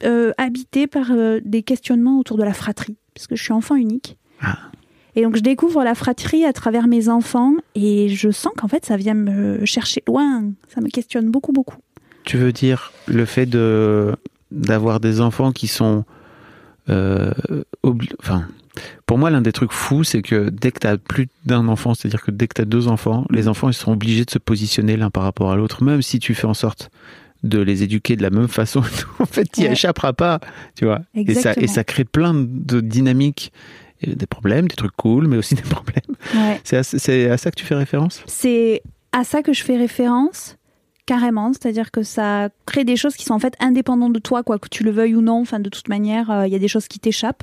euh, habitée par des questionnements autour de la fratrie, puisque je suis enfant unique. Ah. Et donc, je découvre la fratrie à travers mes enfants, et je sens qu'en fait, ça vient me chercher loin. Ça me questionne beaucoup, beaucoup. Tu veux dire le fait de d'avoir des enfants qui sont euh, enfin pour moi l'un des trucs fous c'est que dès que tu as plus d'un enfant c'est-à-dire que dès que tu as deux enfants les enfants ils sont obligés de se positionner l'un par rapport à l'autre même si tu fais en sorte de les éduquer de la même façon en fait tu n'y Ouais. échapperas pas tu vois et ça Exactement. et ça crée plein de dynamiques des problèmes des trucs cool mais aussi des problèmes Ouais. c'est à, c'est à ça que tu fais référence? C'est à ça que je fais référence, carrément. C'est-à-dire que ça crée des choses qui sont en fait indépendantes de toi, quoi que tu le veuilles ou non. Enfin, de toute manière, euh, il y a des choses qui t'échappent.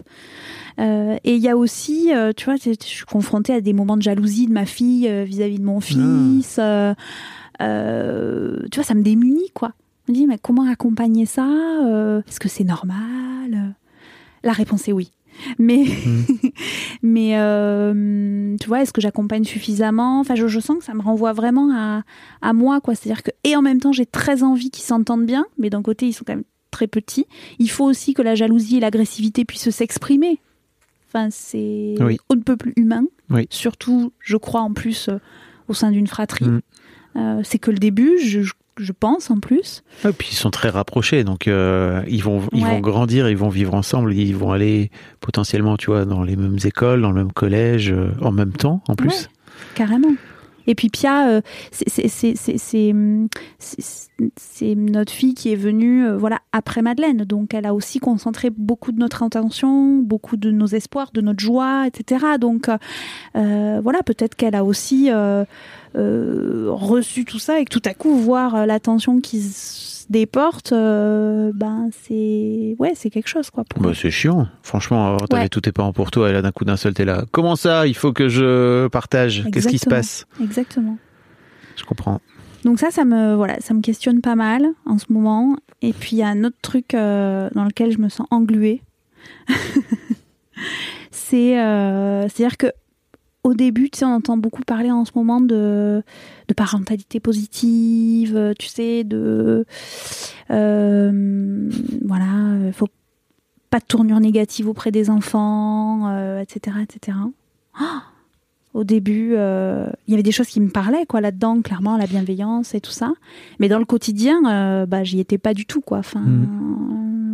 Euh, et il y a aussi, euh, tu vois, je suis confrontée à des moments de jalousie de ma fille vis-à-vis de mon fils. euh, euh, tu vois, ça me démunit, quoi. Je me dis, mais comment accompagner ça Est-ce que c'est normal? La réponse est oui. Mais, mais euh, tu vois, est-ce que j'accompagne suffisamment? Enfin, je, je sens que ça me renvoie vraiment à, à moi, quoi. C'est-à-dire que, et en même temps, j'ai très envie qu'ils s'entendent bien, mais d'un côté, ils sont quand même très petits. Il faut aussi que la jalousie et l'agressivité puissent s'exprimer. Enfin, c'est Oui. on ne peut plus humain. Oui. Surtout, je crois en plus euh, au sein d'une fratrie. Mm. Euh, c'est que le début, je, je- je pense en plus. Et puis ils sont très rapprochés, donc euh, ils vont ils Ouais. vont grandir, ils vont vivre ensemble, ils vont aller potentiellement, tu vois, dans les mêmes écoles, dans le même collège, euh, en même temps, en plus. Ouais, carrément. Et puis Pia, euh, c'est- c'est- notre fille qui est venue euh, voilà après Madeleine, donc elle a aussi concentré beaucoup de notre attention, beaucoup de nos espoirs, de notre joie, etc. Donc euh, voilà, peut-être qu'elle a aussi reçu tout ça et que tout à coup voir l'attention qui se déporte, euh, ben c'est ouais c'est quelque chose quoi. Bah, c'est chiant. Franchement, alors, t'avais Ouais. tous tes parents pour toi et là d'un coup d'un seul t'es là. Comment ça Il faut que je partage? Qu'est-ce qui se passe? Exactement. Je comprends. Donc ça, ça me voilà, ça me questionne pas mal en ce moment. Et puis il y a un autre truc euh, dans lequel je me sens engluée. c'est euh, c'est-à-dire que au début, tu sais, on entend beaucoup parler en ce moment de, de parentalité positive, euh, tu sais, de euh, voilà, euh, faut pas de tournure négative auprès des enfants, euh, etc., etc. Ah au début, euh, il y avait des choses qui me parlaient quoi là-dedans, clairement la bienveillance et tout ça. Mais dans le quotidien, euh, bah j'y étais pas du tout quoi. Enfin, Mhm.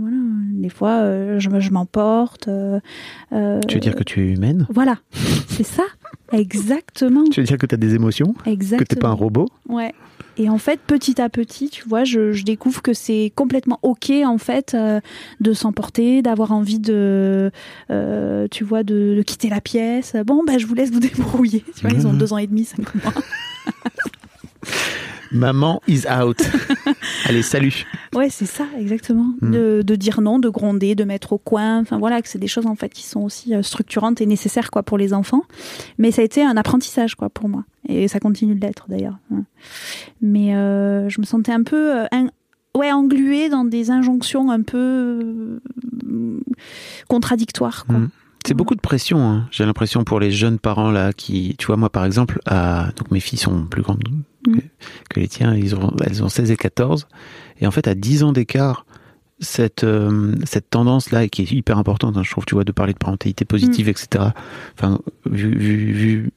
Des fois euh, je, me- je m'emporte. euh, euh, Tu veux dire que tu es humaine Voilà, c'est ça, exactement, Tu veux dire que tu as des émotions exactement. Que t'es pas un robot Ouais. Et en fait, petit à petit, tu vois, je, je découvre que c'est complètement ok en fait euh, de s'emporter, d'avoir envie de, euh, tu vois, de, de quitter la pièce. Bon, ben, je vous laisse vous débrouiller. Tu vois, ils ont Mhm. deux ans et demi, cinq mois. Maman is out. Allez, salut. Ouais, c'est ça, exactement. Mhm. De, de dire non, de gronder, de mettre au coin. Enfin voilà, que c'est des choses en fait qui sont aussi euh, structurantes et nécessaires quoi pour les enfants. Mais ça a été un apprentissage quoi pour moi, et ça continue de l'être d'ailleurs. Mais euh, je me sentais un peu euh, un- ouais engluée dans des injonctions un peu euh, contradictoires quoi. Mhm. C'est Ouais. beaucoup de pression. hein. J'ai l'impression pour les jeunes parents là qui, tu vois, moi par exemple, à... donc mes filles sont plus grandes Mm. que, que les tiens. Ils ont, elles ont 16 et 14. Et en fait, à 10 ans d'écart, cette euh, cette tendance là qui est hyper importante, hein, je trouve, tu vois, de parler de parentalité positive, etc. Enfin, vu vu,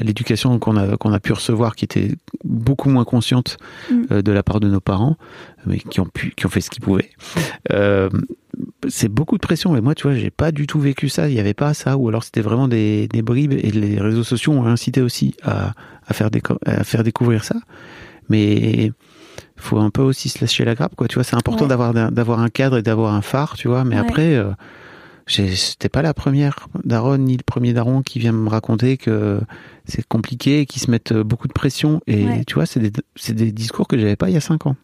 l'éducation qu'on a qu'on a pu recevoir, qui était beaucoup moins consciente Mm. euh, de la part de nos parents, mais qui ont pu qui ont fait ce qu'ils pouvaient. Euh, c'est beaucoup de pression. Mais moi, tu vois, j'ai pas du tout vécu ça. Il y avait pas ça, ou alors c'était vraiment des, des bribes. Et les réseaux sociaux ont incité aussi à, à faire à faire découvrir ça. Mais faut un peu aussi se lâcher la grappe, quoi. Tu vois, c'est important Ouais. d'avoir d'avoir un cadre et d'avoir un phare, tu vois. Mais Ouais. après, euh, c'était pas la première daronne ni le premier daron qui vient me raconter que c'est compliqué, qui se mettent beaucoup de pression. Et Ouais. tu vois, c'est des, des discours que j'avais pas il y a cinq ans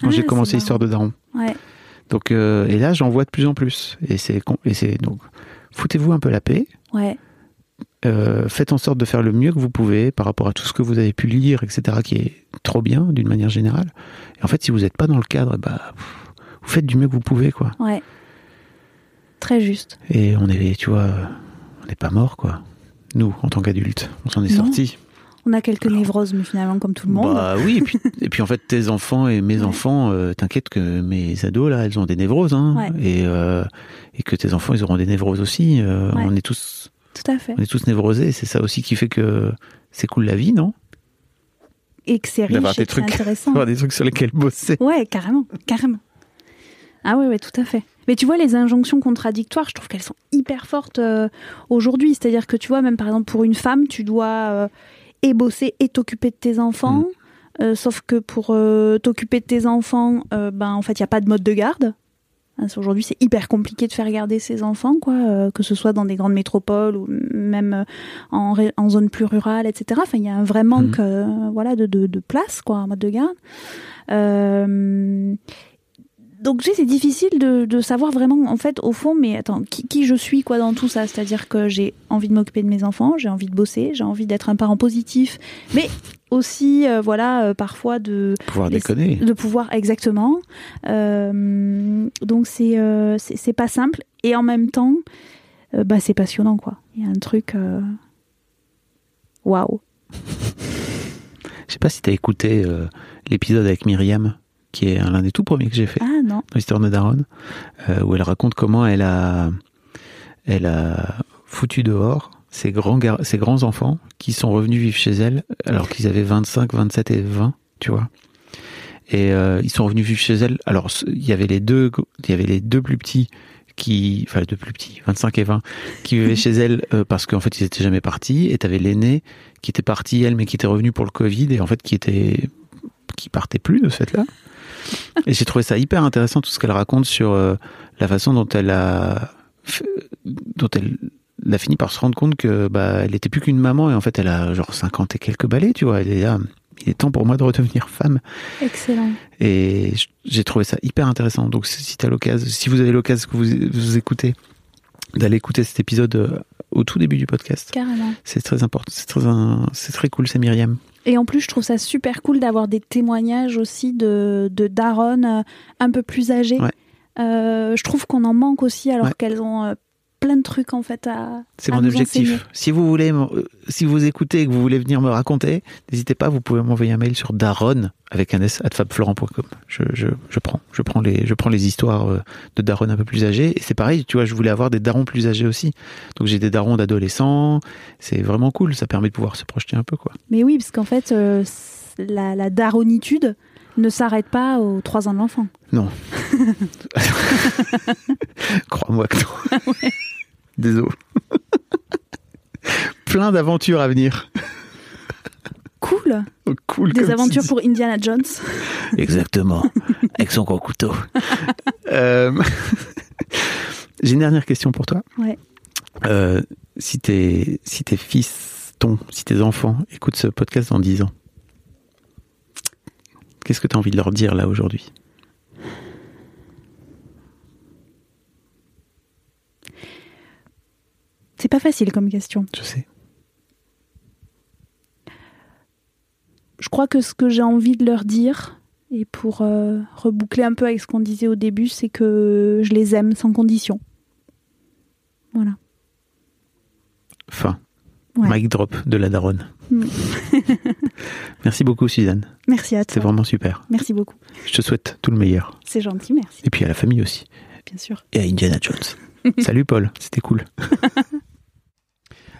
quand Ah, j'ai commencé l'histoire de daron. Ouais. Donc euh, et là j'en vois de plus en plus et c'est donc foutez-vous un peu la paix, Ouais. euh, faites en sorte de faire le mieux que vous pouvez par rapport à tout ce que vous avez pu lire etc qui est trop bien d'une manière générale. Et en fait si vous n'êtes pas dans le cadre bah vous faites du mieux que vous pouvez quoi. Ouais. Très juste. Et on est tu vois on n'est pas mort quoi. Nous en tant qu'adultes on s'en est sortis. On a quelques névroses, mais finalement comme tout le monde. Bah oui et puis et puis en fait tes enfants et mes Ouais. enfants euh, t'inquiète que mes ados là elles ont des névroses hein, Ouais. et euh, et que tes enfants ils auront des névroses aussi. Euh, Ouais. On est tous Tout à fait. On est tous névrosés, c'est ça aussi qui fait que c'est cool la vie, non? Et que c'est riche des et trucs, intéressant. des trucs sur lesquels bosser. Ouais, carrément, carrément. Ah ouais, ouais, tout à fait. Mais tu vois, les injonctions contradictoires, je trouve qu'elles sont hyper fortes euh, aujourd'hui. C'est-à-dire que tu vois, même par exemple pour une femme, tu dois euh, et bosser et t'occuper de tes enfants. Euh, sauf que pour euh, t'occuper de tes enfants, euh, ben en fait, il y a pas de mode de garde. Hein, Aujourd'hui, c'est hyper compliqué de faire garder ses enfants, quoi, euh, que ce soit dans des grandes métropoles ou même euh, en, en zone plus rurale, etc. Enfin, il y a un vrai manque, euh, voilà, de, de, de place, quoi, en mode de garde. Euh, donc, c'est difficile de, de savoir vraiment, en fait, au fond, mais attends, qui, qui je suis, quoi, dans tout ça? C'est-à-dire que j'ai envie de m'occuper de mes enfants, j'ai envie de bosser, j'ai envie d'être un parent positif, mais aussi, euh, voilà, euh, parfois de Pouvoir Les- déconner. de pouvoir exactement. Euh, donc c'est c'est pas simple et en même temps, bah c'est passionnant quoi. Il y a un truc. Waouh. Je sais pas si t'as écouté l'épisode avec Myriam, qui est l'un des tout premiers que j'ai fait Ah non. l'histoire de Daron, euh, où elle raconte comment elle a, elle a foutu dehors ses grands, ses grands enfants qui sont revenus vivre chez elle alors qu'ils avaient 25, 27 et 20, tu vois. Et euh, ils sont revenus vivre chez elle. Alors il y avait les deux, il y avait les deux plus petits qui, enfin de plus petits, 25 et 20, qui vivaient chez elle euh, parce qu'en fait ils étaient jamais partis. Et t'avais l'aînée qui était partie elle, mais qui était revenue pour le Covid et en fait qui était, qui partait plus de ce fait-là. Et j'ai trouvé ça hyper intéressant tout ce qu'elle raconte sur euh, la façon dont elle a, dont elle a fini par se rendre compte que bah elle était plus qu'une maman et en fait elle a genre 50 et quelques balais, tu vois. Elle est là, il est temps pour moi de redevenir femme. Excellent. Et j'ai trouvé ça hyper intéressant. Donc si t'as l'occasion, si vous avez l'occasion que vous, vous écoutez, d'aller écouter cet épisode euh, au tout début du podcast. Carrément. C'est très important, c'est très, c'est très cool, c'est Myriam. Et en plus, je trouve ça super cool d'avoir des témoignages aussi de, de daronnes euh, un peu plus. Ouais. Euh, je trouve qu'on en manque aussi alors Ouais. qu'elles ont euh, plein de trucs en fait à. C'est mon objectif. enseigner. Si vous voulez, euh, si vous écoutez et que vous voulez venir me raconter, n'hésitez pas, vous pouvez m'envoyer un mail sur daron avec un s at fabflorent.com. Je, je, je prends, je prends les, je prends les histoires euh, de darons un peu plus âgés. Et c'est pareil, tu vois, je voulais avoir des darons plus âgés aussi. Donc j'ai des darons d'adolescents. C'est vraiment cool. Ça permet de pouvoir se projeter un peu, quoi. Mais oui, parce qu'en fait, euh, la, la daronitude ne s'arrête pas aux 3 ans de l'enfant. Non. Crois-moi que non. Désolé. Plein d'aventures à venir. Cool Oh, Cool. Des aventures pour Indiana Jones. Exactement. Avec son gros couteau. Euh, J'ai une dernière question pour toi. Ouais. Euh, si tes, si tes fils, ton, si tes enfants écoutent ce podcast dans 10 ans, qu'est-ce que tu as envie de leur dire là aujourd'hui? C'est pas facile comme question. Je sais. Je crois que ce que j'ai envie de leur dire, et pour euh, reboucler un peu avec ce qu'on disait au début, c'est que je les aime sans condition. Voilà. Fin. Ouais. Mic drop de la daronne. Mm. Merci beaucoup, Suzanne. Merci à C'est toi. vraiment super. Merci beaucoup. Je te souhaite tout le meilleur. C'est gentil, merci. Et puis à la famille aussi. Bien sûr. Et à Indiana Jones. Salut Paul, c'était cool.